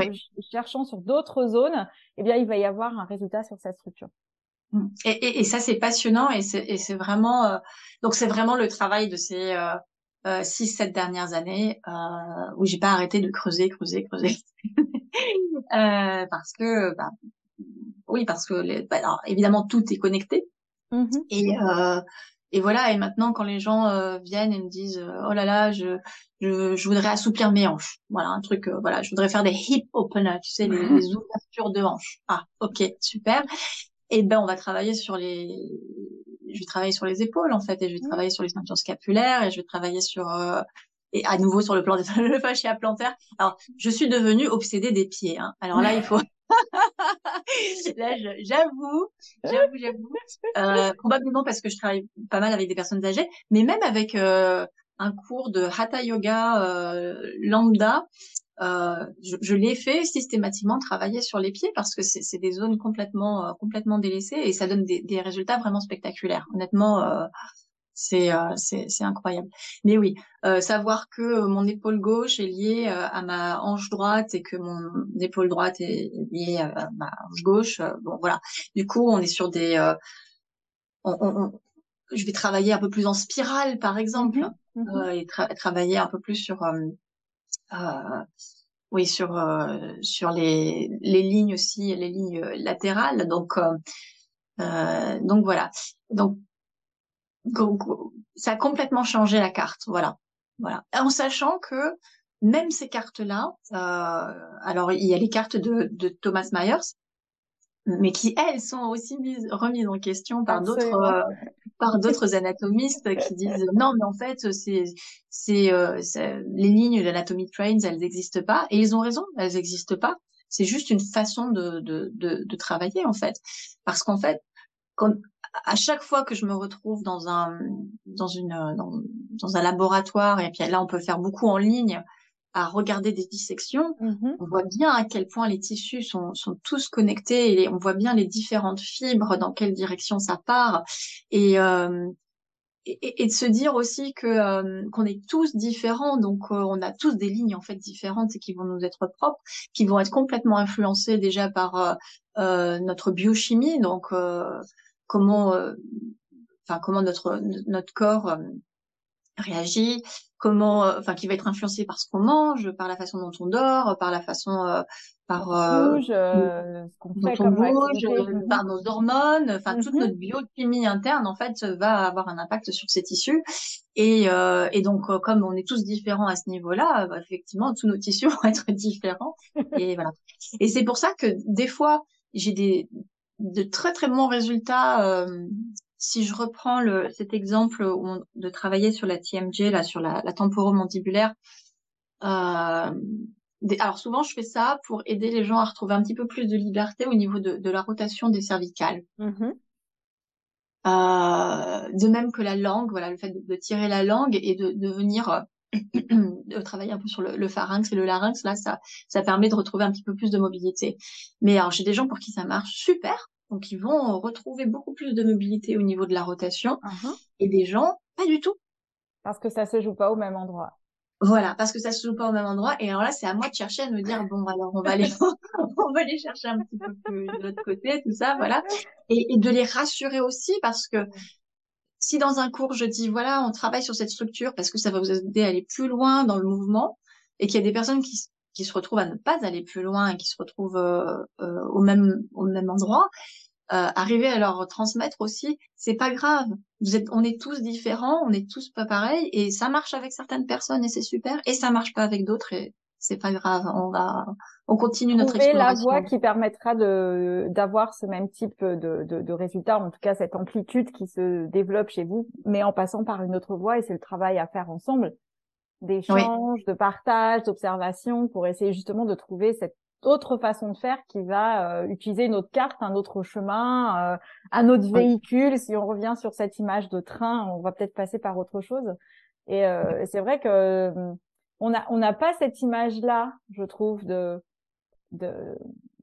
cherchant sur d'autres zones, eh bien il va y avoir un résultat sur cette structure. Mmh. Et, et, et ça c'est passionnant et c'est vraiment euh, donc c'est vraiment le travail de ces euh, euh, six sept dernières années euh, où j'ai pas arrêté de creuser creuser creuser euh, parce que bah, oui parce que les, bah, alors, évidemment tout est connecté mmh et et voilà, et maintenant quand les gens euh, viennent et me disent euh, oh là là, je, je, je voudrais assouplir mes hanches, voilà un truc, euh, voilà, je voudrais faire des hip openers, tu sais les, les ouvertures de hanches. Ah ok super. Et eh ben on va travailler sur les, je vais travailler sur les épaules en fait, et je vais travailler sur les ceintures scapulaires, et je vais travailler sur et à nouveau sur le plan le fascia plantaire. Alors je suis devenue obsédée des pieds. Hein. Alors là il faut Là, j'avoue, j'avoue, j'avoue. Euh, probablement parce que je travaille pas mal avec des personnes âgées, mais même avec euh, un cours de Hatha Yoga euh, lambda, je, l'ai fait systématiquement travailler sur les pieds parce que c'est des zones complètement complètement délaissées et ça donne des, des résultats vraiment spectaculaires. Honnêtement, c'est euh, c'est incroyable. Mais oui, euh, savoir que mon épaule gauche est liée euh, à ma hanche droite et que mon épaule droite est liée à ma hanche gauche. bon voilà. Du coup, on est sur des. On, on, je vais travailler un peu plus en spirale, par exemple, mmh mmh et travailler un peu plus sur. oui, sur sur les les lignes aussi, les lignes latérales. Donc donc voilà. Donc ça a complètement changé la carte, voilà, voilà. En sachant que même ces cartes-là, euh, alors il y a les cartes de, de Thomas Myers, mais qui elles sont aussi mises, remises en question par d'autres euh, par d'autres anatomistes qui disent non mais en fait c'est c'est euh, les lignes d'Anatomy Trains elles n'existent pas. Et ils ont raison elles n'existent pas. C'est juste une façon de, de, de, de travailler en fait. Parce qu'en fait quand, à chaque fois que je me retrouve dans un dans une dans, dans, un laboratoire et puis là on peut faire beaucoup en ligne à regarder des dissections, mm-hmm. on voit bien à quel point les tissus sont, sont tous connectés et on voit bien les différentes fibres dans quelle direction ça part et euh, et, et, de se dire aussi que euh, qu'on est tous différents, donc euh, on a tous des lignes en fait différentes et qui vont nous être propres, qui vont être complètement influencées déjà par euh, notre biochimie, donc comment, euh, enfin comment notre notre corps euh, réagit, comment, euh, enfin qui va être influencé par ce qu'on mange, par la façon dont on dort, par la façon par bouge, ce qu'on fait comme bouge, par nos hormones, enfin toute mm-hmm. notre biochimie interne en fait va avoir un impact sur ces tissus. Et, euh, et donc comme on est tous différents à ce niveau-là, bah, effectivement tous nos tissus vont être différents. Et voilà. Et c'est pour ça que des fois j'ai des de très très bons résultats. Euh, si je reprends le, cet exemple de travailler sur la TMJ, là, sur la, la temporomandibulaire, euh, alors souvent je fais ça pour aider les gens à retrouver un petit peu plus de liberté au niveau de, de la rotation des cervicales. Mm-hmm. Euh, de même que la langue, voilà, le fait de, tirer la langue et de, de venir de travailler un peu sur le, le, pharynx et le larynx, là, ça, ça permet de retrouver un petit peu plus de mobilité. Mais alors, j'ai des gens pour qui ça marche super, donc ils vont retrouver beaucoup plus de mobilité au niveau de la rotation, uh-huh. et des gens pas du tout. Parce que ça se joue pas au même endroit. Voilà, parce que ça se joue pas au même endroit. Et alors là, c'est à moi de chercher à me dire bon, alors on va aller, on va aller chercher un petit peu plus de l'autre côté, tout ça, voilà, et, et de les rassurer aussi parce que si dans un cours je dis voilà, on travaille sur cette structure parce que ça va vous aider à aller plus loin dans le mouvement, et qu'il y a des personnes qui, qui se retrouvent à ne pas aller plus loin et qui se retrouvent euh, euh, au même au même endroit, euh, arriver à leur transmettre aussi, c'est pas grave. Vous êtes, on est tous différents, on est tous pas pareils, et ça marche avec certaines personnes et c'est super, et ça marche pas avec d'autres et c'est pas grave. On va, on continue notre exploration. la voie qui permettra de d'avoir ce même type de, de, de résultat, en tout cas cette amplitude qui se développe chez vous, mais en passant par une autre voie et c'est le travail à faire ensemble d'échange, de partage, d'observation pour essayer justement de trouver cette autre façon de faire qui va euh, utiliser une autre carte, un autre chemin, euh, un autre véhicule. Si on revient sur cette image de train, on va peut-être passer par autre chose. Et euh, c'est vrai que on a on n'a pas cette image là, je trouve de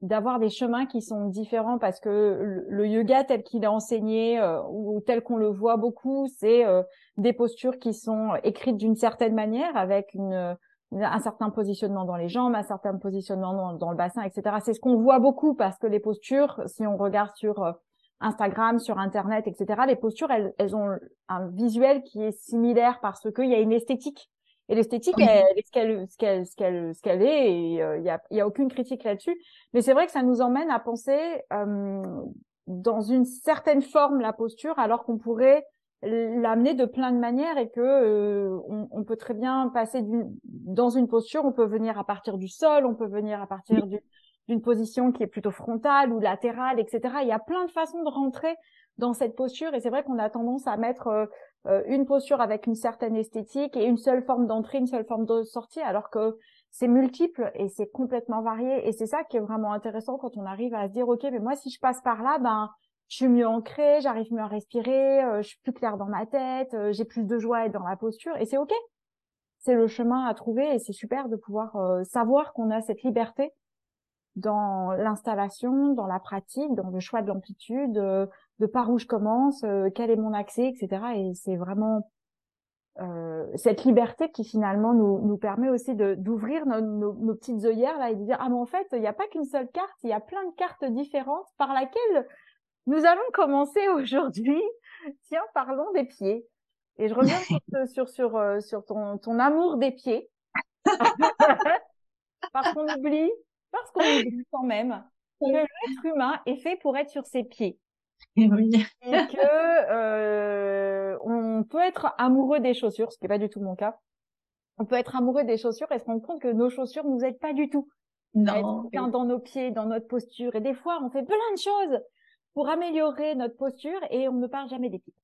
d'avoir des chemins qui sont différents parce que le, yoga tel qu'il est enseigné euh, ou tel qu'on le voit beaucoup, c'est euh, des postures qui sont écrites d'une certaine manière avec une, un certain positionnement dans les jambes, un certain positionnement dans, le bassin, etc. C'est ce qu'on voit beaucoup parce que les postures, si on regarde sur euh, Instagram, sur Internet, etc., les postures, elles, elles ont un visuel qui est similaire parce qu'il y a une esthétique et l'esthétique, elle, est ce qu'elle, ce qu'elle, ce qu'elle, ce qu'elle est, et il euh, y, a, y a aucune critique là-dessus. Mais c'est vrai que ça nous emmène à penser euh, dans une certaine forme la posture, alors qu'on pourrait l'amener de plein de manières et que euh, on, on, peut très bien passer dans une posture, on peut venir à partir du sol, on peut venir à partir d'une position qui est plutôt frontale ou latérale, etc. Il y a plein de façons de rentrer dans cette posture et c'est vrai qu'on a tendance à mettre euh, une posture avec une certaine esthétique et une seule forme d'entrée, une seule forme de sortie, alors que c'est multiple et c'est complètement varié. Et c'est ça qui est vraiment intéressant quand on arrive à se dire, OK, mais moi, si je passe par là, ben, je suis mieux ancrée, j'arrive mieux à respirer, euh, je suis plus claire dans ma tête, euh, j'ai plus de joie à être dans la posture et c'est OK. C'est le chemin à trouver et c'est super de pouvoir savoir qu'on a cette liberté dans l'installation, dans la pratique, dans le choix de l'amplitude, euh, de par où je commence, euh, quel est mon accès, etc. Et c'est vraiment euh, cette liberté qui finalement nous, nous permet aussi de d'ouvrir nos, nos, petites œillères là et de dire ah mais en fait il n'y a pas qu'une seule carte, il y a plein de cartes différentes par laquelle nous allons commencer aujourd'hui. Tiens, parlons des pieds. Et je reviens sur, sur, sur, sur ton, ton amour des pieds. Parce qu'on oublie parce qu'on oublie quand même que l'être humain est fait pour être sur ses pieds. Et, que euh, on peut être amoureux des chaussures, ce qui n'est pas du tout mon cas. On peut être amoureux des chaussures et se rendre compte que nos chaussures nous aident pas du tout. Non. Être dans nos pieds, dans notre posture. Et des fois, on fait plein de choses pour améliorer notre posture et on ne parle jamais des pieds.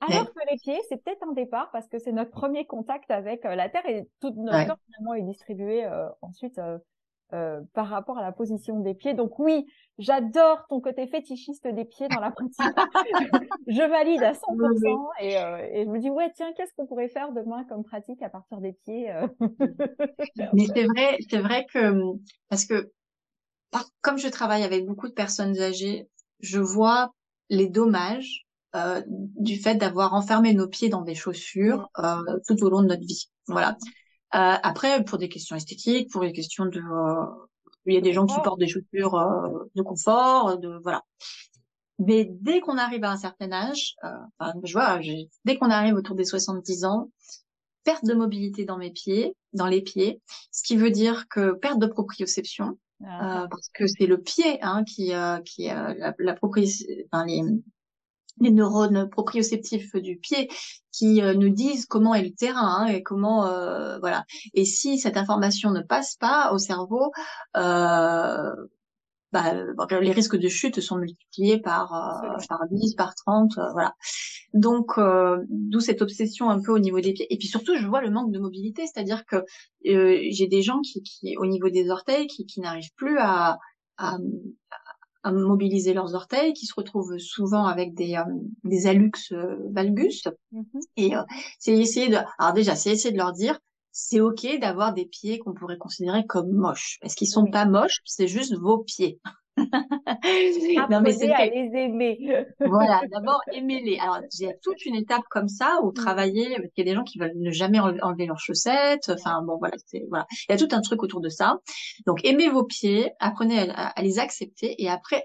Alors que les pieds, c'est peut-être un départ parce que c'est notre premier contact avec euh, la terre et tout notre corps finalement est distribué euh, ensuite euh, euh, par rapport à la position des pieds. Donc oui, j'adore ton côté fétichiste des pieds dans la pratique. je valide à 100% et, euh, et, je me dis ouais tiens qu'est-ce qu'on pourrait faire demain comme pratique à partir des pieds. Euh? Mais c'est vrai, c'est vrai que parce que comme je travaille avec beaucoup de personnes âgées, je vois les dommages du fait d'avoir enfermé nos pieds dans des chaussures tout au long de notre vie. Voilà. Euh, après, pour des questions esthétiques, pour des questions de, euh, il y a des gens qui portent des chaussures euh, de confort, de voilà. Mais dès qu'on arrive à un certain âge, enfin, je vois, dès qu'on arrive autour des 70 ans, perte de mobilité dans mes pieds, dans les pieds, ce qui veut dire que perte de proprioception, ah. parce que c'est le pied hein, qui, qui la, la proprioception, enfin, les, les neurones proprioceptifs du pied qui euh, nous disent comment est le terrain hein, et comment euh, voilà. Et si cette information ne passe pas au cerveau, euh, bah, les risques de chute sont multipliés par euh, par 10, par 30, voilà. Donc d'où cette obsession un peu au niveau des pieds. Et puis surtout, je vois le manque de mobilité, c'est-à-dire que j'ai des gens qui, qui au niveau des orteils qui, qui n'arrivent plus à, à, à mobiliser leurs orteils, qui se retrouvent souvent avec des, euh, des alux euh, valgus. Mm-hmm. Et euh, c'est essayer de, alors déjà, c'est essayer de leur dire, c'est ok d'avoir des pieds qu'on pourrait considérer comme moches, parce qu'ils sont pas moches, c'est juste vos pieds. non, mais c'est à les aimer. voilà, d'abord aimez-les. Alors j'ai toute une étape comme ça où mm. travailler, parce qu'il y a des gens qui veulent ne jamais enlever leurs chaussettes. Enfin bon, voilà, voilà. Il y a tout un truc autour de ça. Donc aimez vos pieds, apprenez à, les accepter et après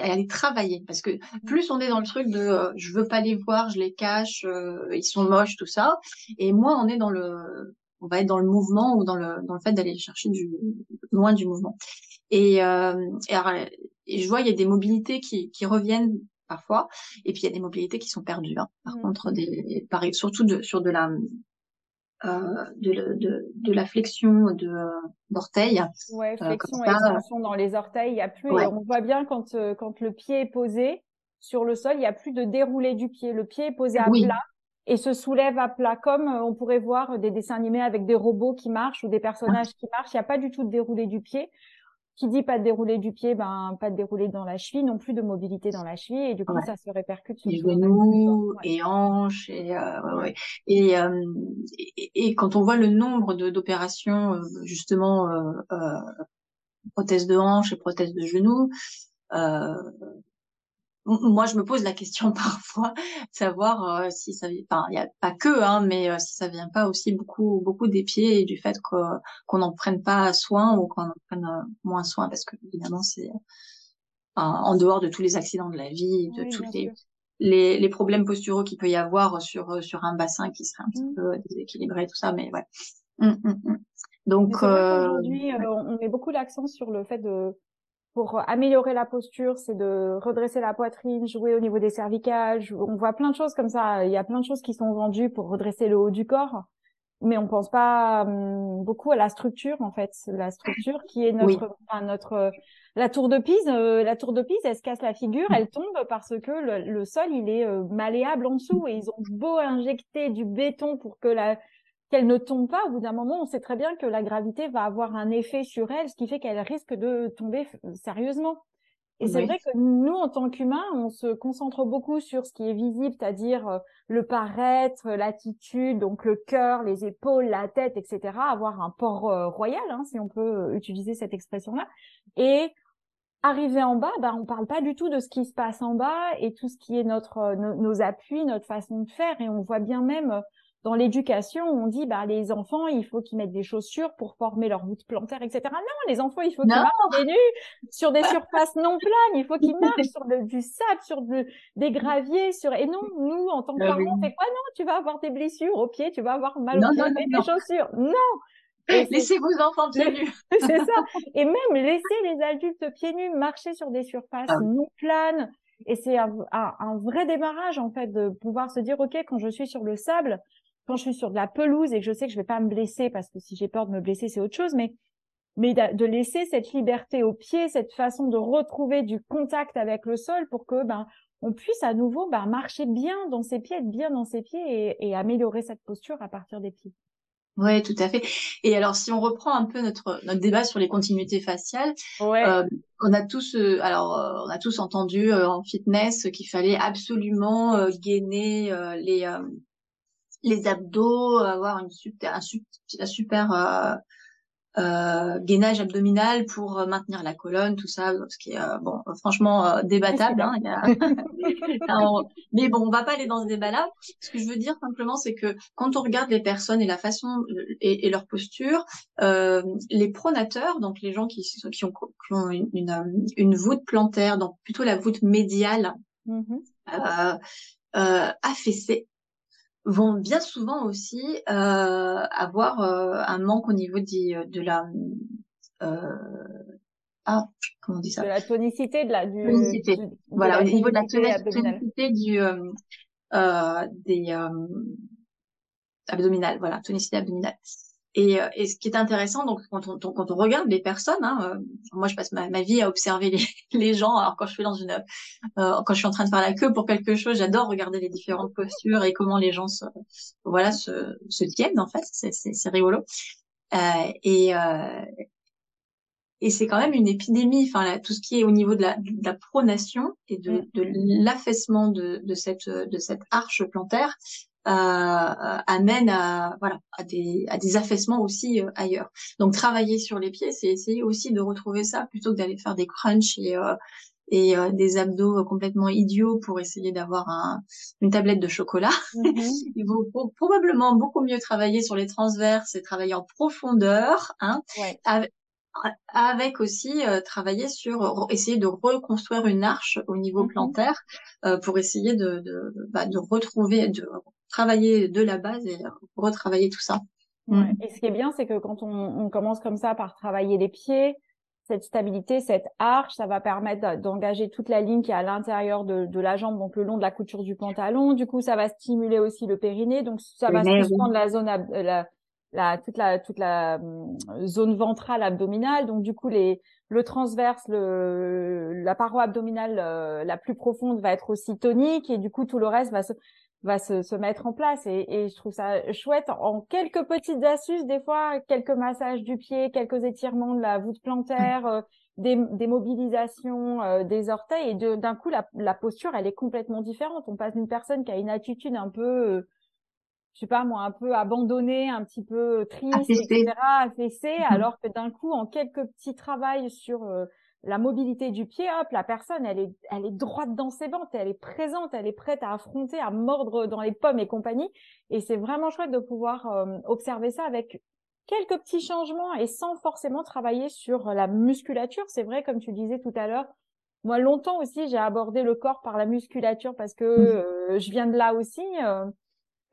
à les travailler parce que mm. plus on est dans le truc de euh, je veux pas les voir, je les cache, euh, ils sont moches, tout ça, et moins on est dans le on va être dans le mouvement ou dans le dans le fait d'aller chercher du loin du mouvement. Et, euh, et, je vois, il y a des mobilités qui, qui reviennent parfois, et puis il y a des mobilités qui sont perdues. Hein. Par mmh. contre, des, pareil, surtout de, sur de la euh, de, de, de, la flexion de euh, d'orteil. Ouais, euh, flexion et extension dans les orteils, il y a plus. Et on voit bien quand euh, quand le pied est posé sur le sol, il y a plus de déroulé du pied. Le pied est posé à plat et se soulève à plat, comme on pourrait voir des dessins animés avec des robots qui marchent ou des personnages qui marchent. Il n'y a pas du tout de déroulé du pied qui dit pas de déroulé du pied, ben pas de déroulé dans la cheville, non plus de mobilité dans la cheville, et du coup ça se répercute sur les genoux et hanches et euh, ouais, Et, euh, et, et quand on voit le nombre d'opérations euh, justement euh, prothèse de hanche et prothèse de genou. Moi, je me pose la question parfois, savoir euh, si ça, enfin, il y a pas que, hein, mais euh, si ça vient pas aussi beaucoup, beaucoup des pieds et du fait qu'on n'en prenne pas soin ou qu'on en prenne euh, moins soin, parce que évidemment, c'est en dehors de tous les accidents de la vie, de tous les, les, les, problèmes posturaux qu'il peut y avoir sur sur un bassin qui serait un petit mmh. peu déséquilibré, tout ça, mais ouais. Mmh, mmh, Donc aujourd'hui, on met beaucoup l'accent sur le fait de pour améliorer la posture, c'est de redresser la poitrine, jouer au niveau des cervicales. On voit plein de choses comme ça. Il y a plein de choses qui sont vendues pour redresser le haut du corps, mais on pense pas hum, beaucoup à la structure en fait. La structure qui est notre, notre la tour de Pise. Euh, la tour de Pise, elle se casse la figure, elle tombe parce que le, sol il est euh, malléable en dessous et ils ont beau injecter du béton pour que la qu'elle ne tombe pas, au bout d'un moment, on sait très bien que la gravité va avoir un effet sur elle, ce qui fait qu'elle risque de tomber sérieusement. Et c'est vrai que nous, en tant qu'humains, on se concentre beaucoup sur ce qui est visible, c'est-à-dire euh, le paraître, l'attitude, donc le cœur, les épaules, la tête, etc. Avoir un port euh, royal, hein, si on peut euh, utiliser cette expression-là. Et arriver en bas, ben, on parle pas du tout de ce qui se passe en bas et tout ce qui est notre nos appuis, notre façon de faire. Et on voit bien même dans l'éducation, on dit bah les enfants, il faut qu'ils mettent des chaussures pour former leur voûte plantaire, etc. Non, les enfants, il faut qu'ils marchent nus sur des surfaces non planes. Il faut qu'ils marchent sur du sable, sur des graviers, sur et non, nous en tant que ah parents, on fait quoi? Non, tu vas avoir des blessures au pied, tu vas avoir mal au pied, avec des chaussures. Non. Laissez vos enfants pieds nus. C'est ça. Et même laisser les adultes pieds nus marcher sur des surfaces ah non planes. Et c'est un, un, vrai démarrage en fait de pouvoir se dire ok quand je suis sur le sable, quand je suis sur de la pelouse et que je sais que je vais pas me blesser parce que si j'ai peur de me blesser, c'est autre chose, mais mais de laisser cette liberté au pied, cette façon de retrouver du contact avec le sol pour que ben on puisse à nouveau ben, marcher bien dans ses pieds, être bien dans ses pieds et, et améliorer cette posture à partir des pieds. Oui, tout à fait. Et alors, si on reprend un peu notre notre débat sur les continuités faciales, euh, on a tous, euh, alors, euh, on a tous entendu en fitness qu'il fallait absolument gainer les les abdos, avoir une super, un, super euh, euh, gainage abdominal pour euh, maintenir la colonne, tout ça, ce qui est euh, bon, franchement euh, débattable. Hein, mais bon, on va pas aller dans ce débat-là. Ce que je veux dire simplement, c'est que quand on regarde les personnes et la façon et, et leur posture, les pronateurs, donc les gens qui, qui ont, qui ont une, une, une, voûte plantaire, donc plutôt la voûte médiale, mmh affaissée, vont bien souvent aussi euh, avoir euh, un manque au niveau de, de la euh, ah comment on dit ça? De la tonicité de la du, tonicité. voilà au niveau de la tonicité du euh, euh, des euh, abdominales voilà tonicité abdominale et, euh, et, ce qui est intéressant, donc quand on, quand on regarde les personnes, hein, euh, moi je passe ma, ma, vie à observer les, les, gens. Alors quand je suis dans une, euh, quand je suis en train de faire la queue pour quelque chose, j'adore regarder les différentes postures et comment les gens se, voilà, se, se tiennent en fait. C'est rigolo. Euh, et et c'est quand même une épidémie. Enfin, tout ce qui est au niveau de la, de la pronation et de, mm. de l'affaissement de, de cette de cette arche plantaire, euh, amène à voilà à des à des affaissements aussi euh, ailleurs. Donc travailler sur les pieds, c'est essayer aussi de retrouver ça plutôt que d'aller faire des crunchs et euh, et des abdos complètement idiots pour essayer d'avoir un, une tablette de chocolat. Mm-hmm. Il vaut probablement beaucoup mieux travailler sur les transverses et travailler en profondeur, hein, avec, avec aussi euh, travailler sur essayer de reconstruire une arche au niveau mm-hmm. plantaire euh, pour essayer de de, bah, de retrouver de travailler de la base et retravailler tout ça. Ouais. Mm. Et ce qui est bien, c'est que quand on, on, commence comme ça par travailler les pieds, cette stabilité, cette arche, ça va permettre d'engager toute la ligne qui est à l'intérieur de, de, la jambe, donc le long de la couture du pantalon. Du coup, ça va stimuler aussi le périnée, donc ça va suspendre la zone, la, la, toute la toute la hum, zone ventrale abdominale. Donc du coup, les le transverse, le la paroi abdominale euh, la plus profonde va être aussi tonique et du coup tout le reste va se va se, se mettre en place et, et, je trouve ça chouette en quelques petites astuces des fois quelques massages du pied quelques étirements de la voûte plantaire euh, des, des, mobilisations euh, des orteils et d'un coup la, la, posture elle est complètement différente on passe d'une personne qui a une attitude un peu je sais pas moi, un peu abandonné, un petit peu triste, etc., affaissé, mhm. alors que d'un coup, en quelques petits travails sur euh, la mobilité du pied, hop, la personne, elle est, elle est droite dans ses ventes, elle est présente, elle est prête à affronter, à mordre dans les pommes et compagnie. Et c'est vraiment chouette de pouvoir euh, observer ça avec quelques petits changements et sans forcément travailler sur la musculature. C'est vrai, comme tu disais tout à l'heure, moi longtemps aussi j'ai abordé le corps par la musculature parce que euh, je viens de là aussi. Euh,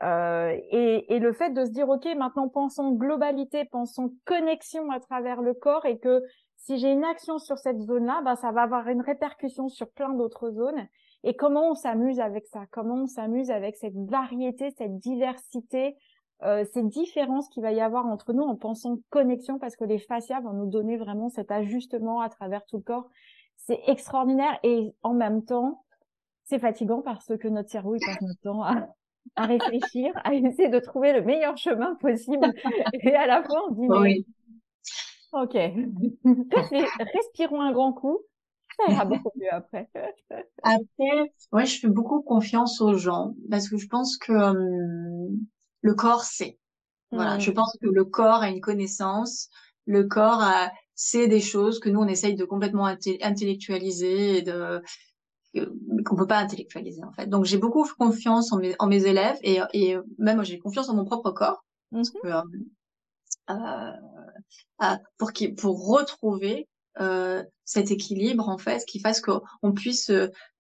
euh, et, et, le fait de se dire ok maintenant pensons globalité, pensons connexion à travers le corps et que si j'ai une action sur cette zone-là, bah ça va avoir une répercussion sur plein d'autres zones. Et comment on s'amuse avec ça? Comment on s'amuse avec cette variété, cette diversité, euh, ces différences qu'il va y avoir entre nous en pensant connexion? Parce que les fascias vont nous donner vraiment cet ajustement à travers tout le corps. C'est extraordinaire et en même temps, c'est fatigant parce que notre cerveau il passe notre temps à, à réfléchir, à essayer de trouver le meilleur chemin possible et à la fois on dit mais... ok, respirons un grand coup ça ira beaucoup mieux après. après, ouais, je fais beaucoup confiance aux gens parce que je pense que hum, le corps sait. Voilà, je mm. pense que le corps a une connaissance, le corps a, sait des choses que nous on essaye de complètement intellectualiser et de qu'on peut pas intellectualiser en fait. Donc j'ai beaucoup confiance en mes, en mes élèves et, et même j'ai confiance en mon propre corps parce mm-hmm. que, euh, euh, pour qui pour retrouver euh, cet équilibre en fait qui fasse qu'on puisse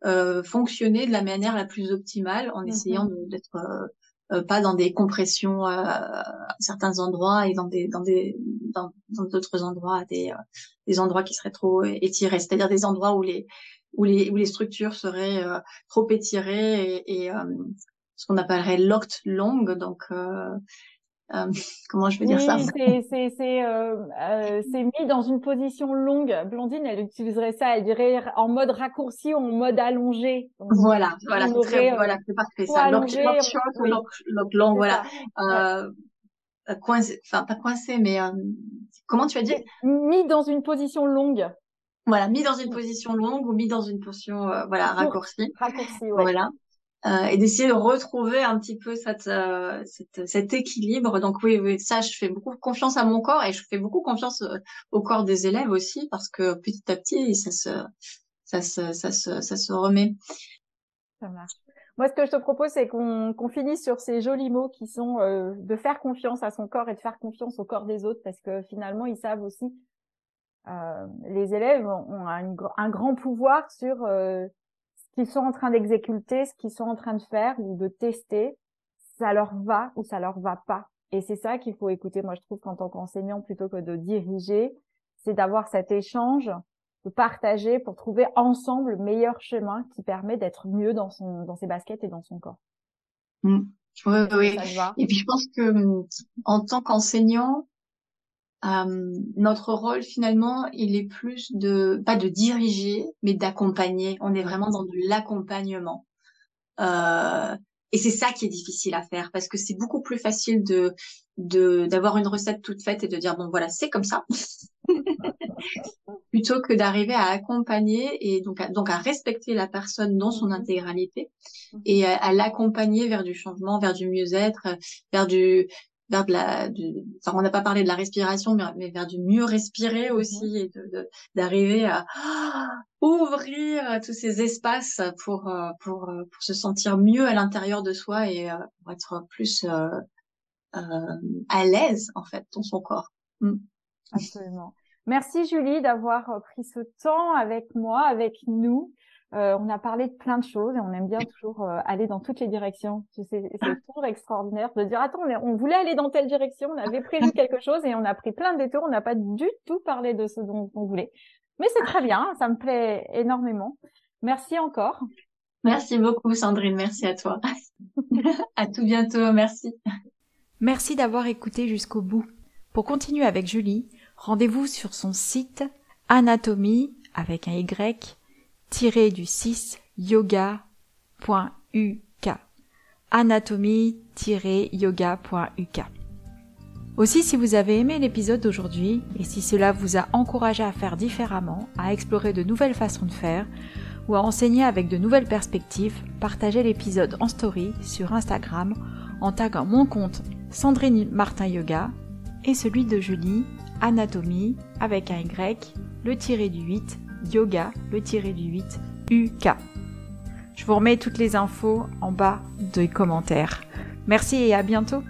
euh, fonctionner de la manière la plus optimale en mm-hmm. essayant d'être euh, euh, pas dans des compressions euh, à certains endroits et dans des dans des dans d'autres endroits des euh, des endroits qui seraient trop étirés c'est-à-dire des endroits où les où les où les structures seraient trop étirées et, et ce qu'on appellerait locked long donc euh, comment je veux dire ça? C'est c'est euh, euh, mis dans une position longue. Blondine, elle utiliserait ça, elle dirait en mode raccourci ou en mode allongé. voilà, voilà, c'est très, voilà, c'est parfait ça. Lock short lock long, voilà. Euh, coincé, enfin pas coincé, mais comment tu as dit? Mis dans une position longue. Voilà, mis dans une position longue ou mis dans une position voilà raccourcie. Raccourci, ouais. Voilà. Euh, et d'essayer de retrouver un petit peu euh, cette, cet équilibre. Donc oui, oui, ça, je fais beaucoup confiance à mon corps et je fais beaucoup confiance euh, au corps des élèves aussi parce que petit à petit, ça se, ça se, ça se, ça se remet. Ça marche. Moi, ce que je te propose, c'est qu'on qu'on finisse sur ces jolis mots qui sont de faire confiance à son corps et de faire confiance au corps des autres parce que finalement, ils savent aussi. les élèves ont un, un grand pouvoir sur qu'ils sont en train d'exécuter, ce qu'ils sont en train de faire ou de tester, ça leur va ou ça leur va pas. Et c'est ça qu'il faut écouter, moi je trouve qu'en tant qu'enseignant, plutôt que de diriger, c'est d'avoir cet échange, de partager pour trouver ensemble le meilleur chemin qui permet d'être mieux dans son dans ses baskets et dans son corps. Mmh. Oui, oui. Et puis je pense que en tant qu'enseignant, euh, notre rôle finalement, il est plus de pas de diriger, mais d'accompagner. On est vraiment dans de l'accompagnement. Euh, et c'est ça qui est difficile à faire parce que c'est beaucoup plus facile de d'avoir une recette toute faite et de dire bon voilà c'est comme ça plutôt que d'arriver à accompagner et donc à, donc à respecter la personne dans son intégralité et à l'accompagner vers du changement vers du mieux-être vers du vers de la, du, enfin, on n'a pas parlé de la respiration, mais, mais, vers du mieux respirer mhm. aussi et de, d'arriver à ouvrir tous ces espaces pour, euh, pour, euh, pour se sentir mieux à l'intérieur de soi et euh, pour être plus euh, à l'aise en fait dans son corps. Mm. Absolument. Merci Julie d'avoir pris ce temps avec moi, avec nous. Euh, on a parlé de plein de choses et on aime bien toujours euh, aller dans toutes les directions. C'est toujours extraordinaire de dire attends, on voulait aller dans telle direction, on avait prévu quelque chose et on a pris plein de détours, on n'a pas du tout parlé de ce dont on voulait. Mais c'est très bien, ça me plaît énormément. Merci encore. Merci beaucoup Sandrine, merci à toi. à tout bientôt, merci. Merci d'avoir écouté jusqu'au bout. Pour continuer avec Julie, rendez-vous sur son site anatomie avec un Y du 6 yoga.uk anatomie-yoga.uk Aussi, si vous avez aimé l'épisode d'aujourd'hui et si cela vous a encouragé à faire différemment, à explorer de nouvelles façons de faire ou à enseigner avec de nouvelles perspectives, partagez l'épisode en story sur Instagram en taguant mon compte Sandrine Martin Yoga et celui de Julie Anatomie avec un Y, le tiré du 8, Yoga, le tiré du 8, UK. Je vous remets toutes les infos en bas des commentaires. Merci et à bientôt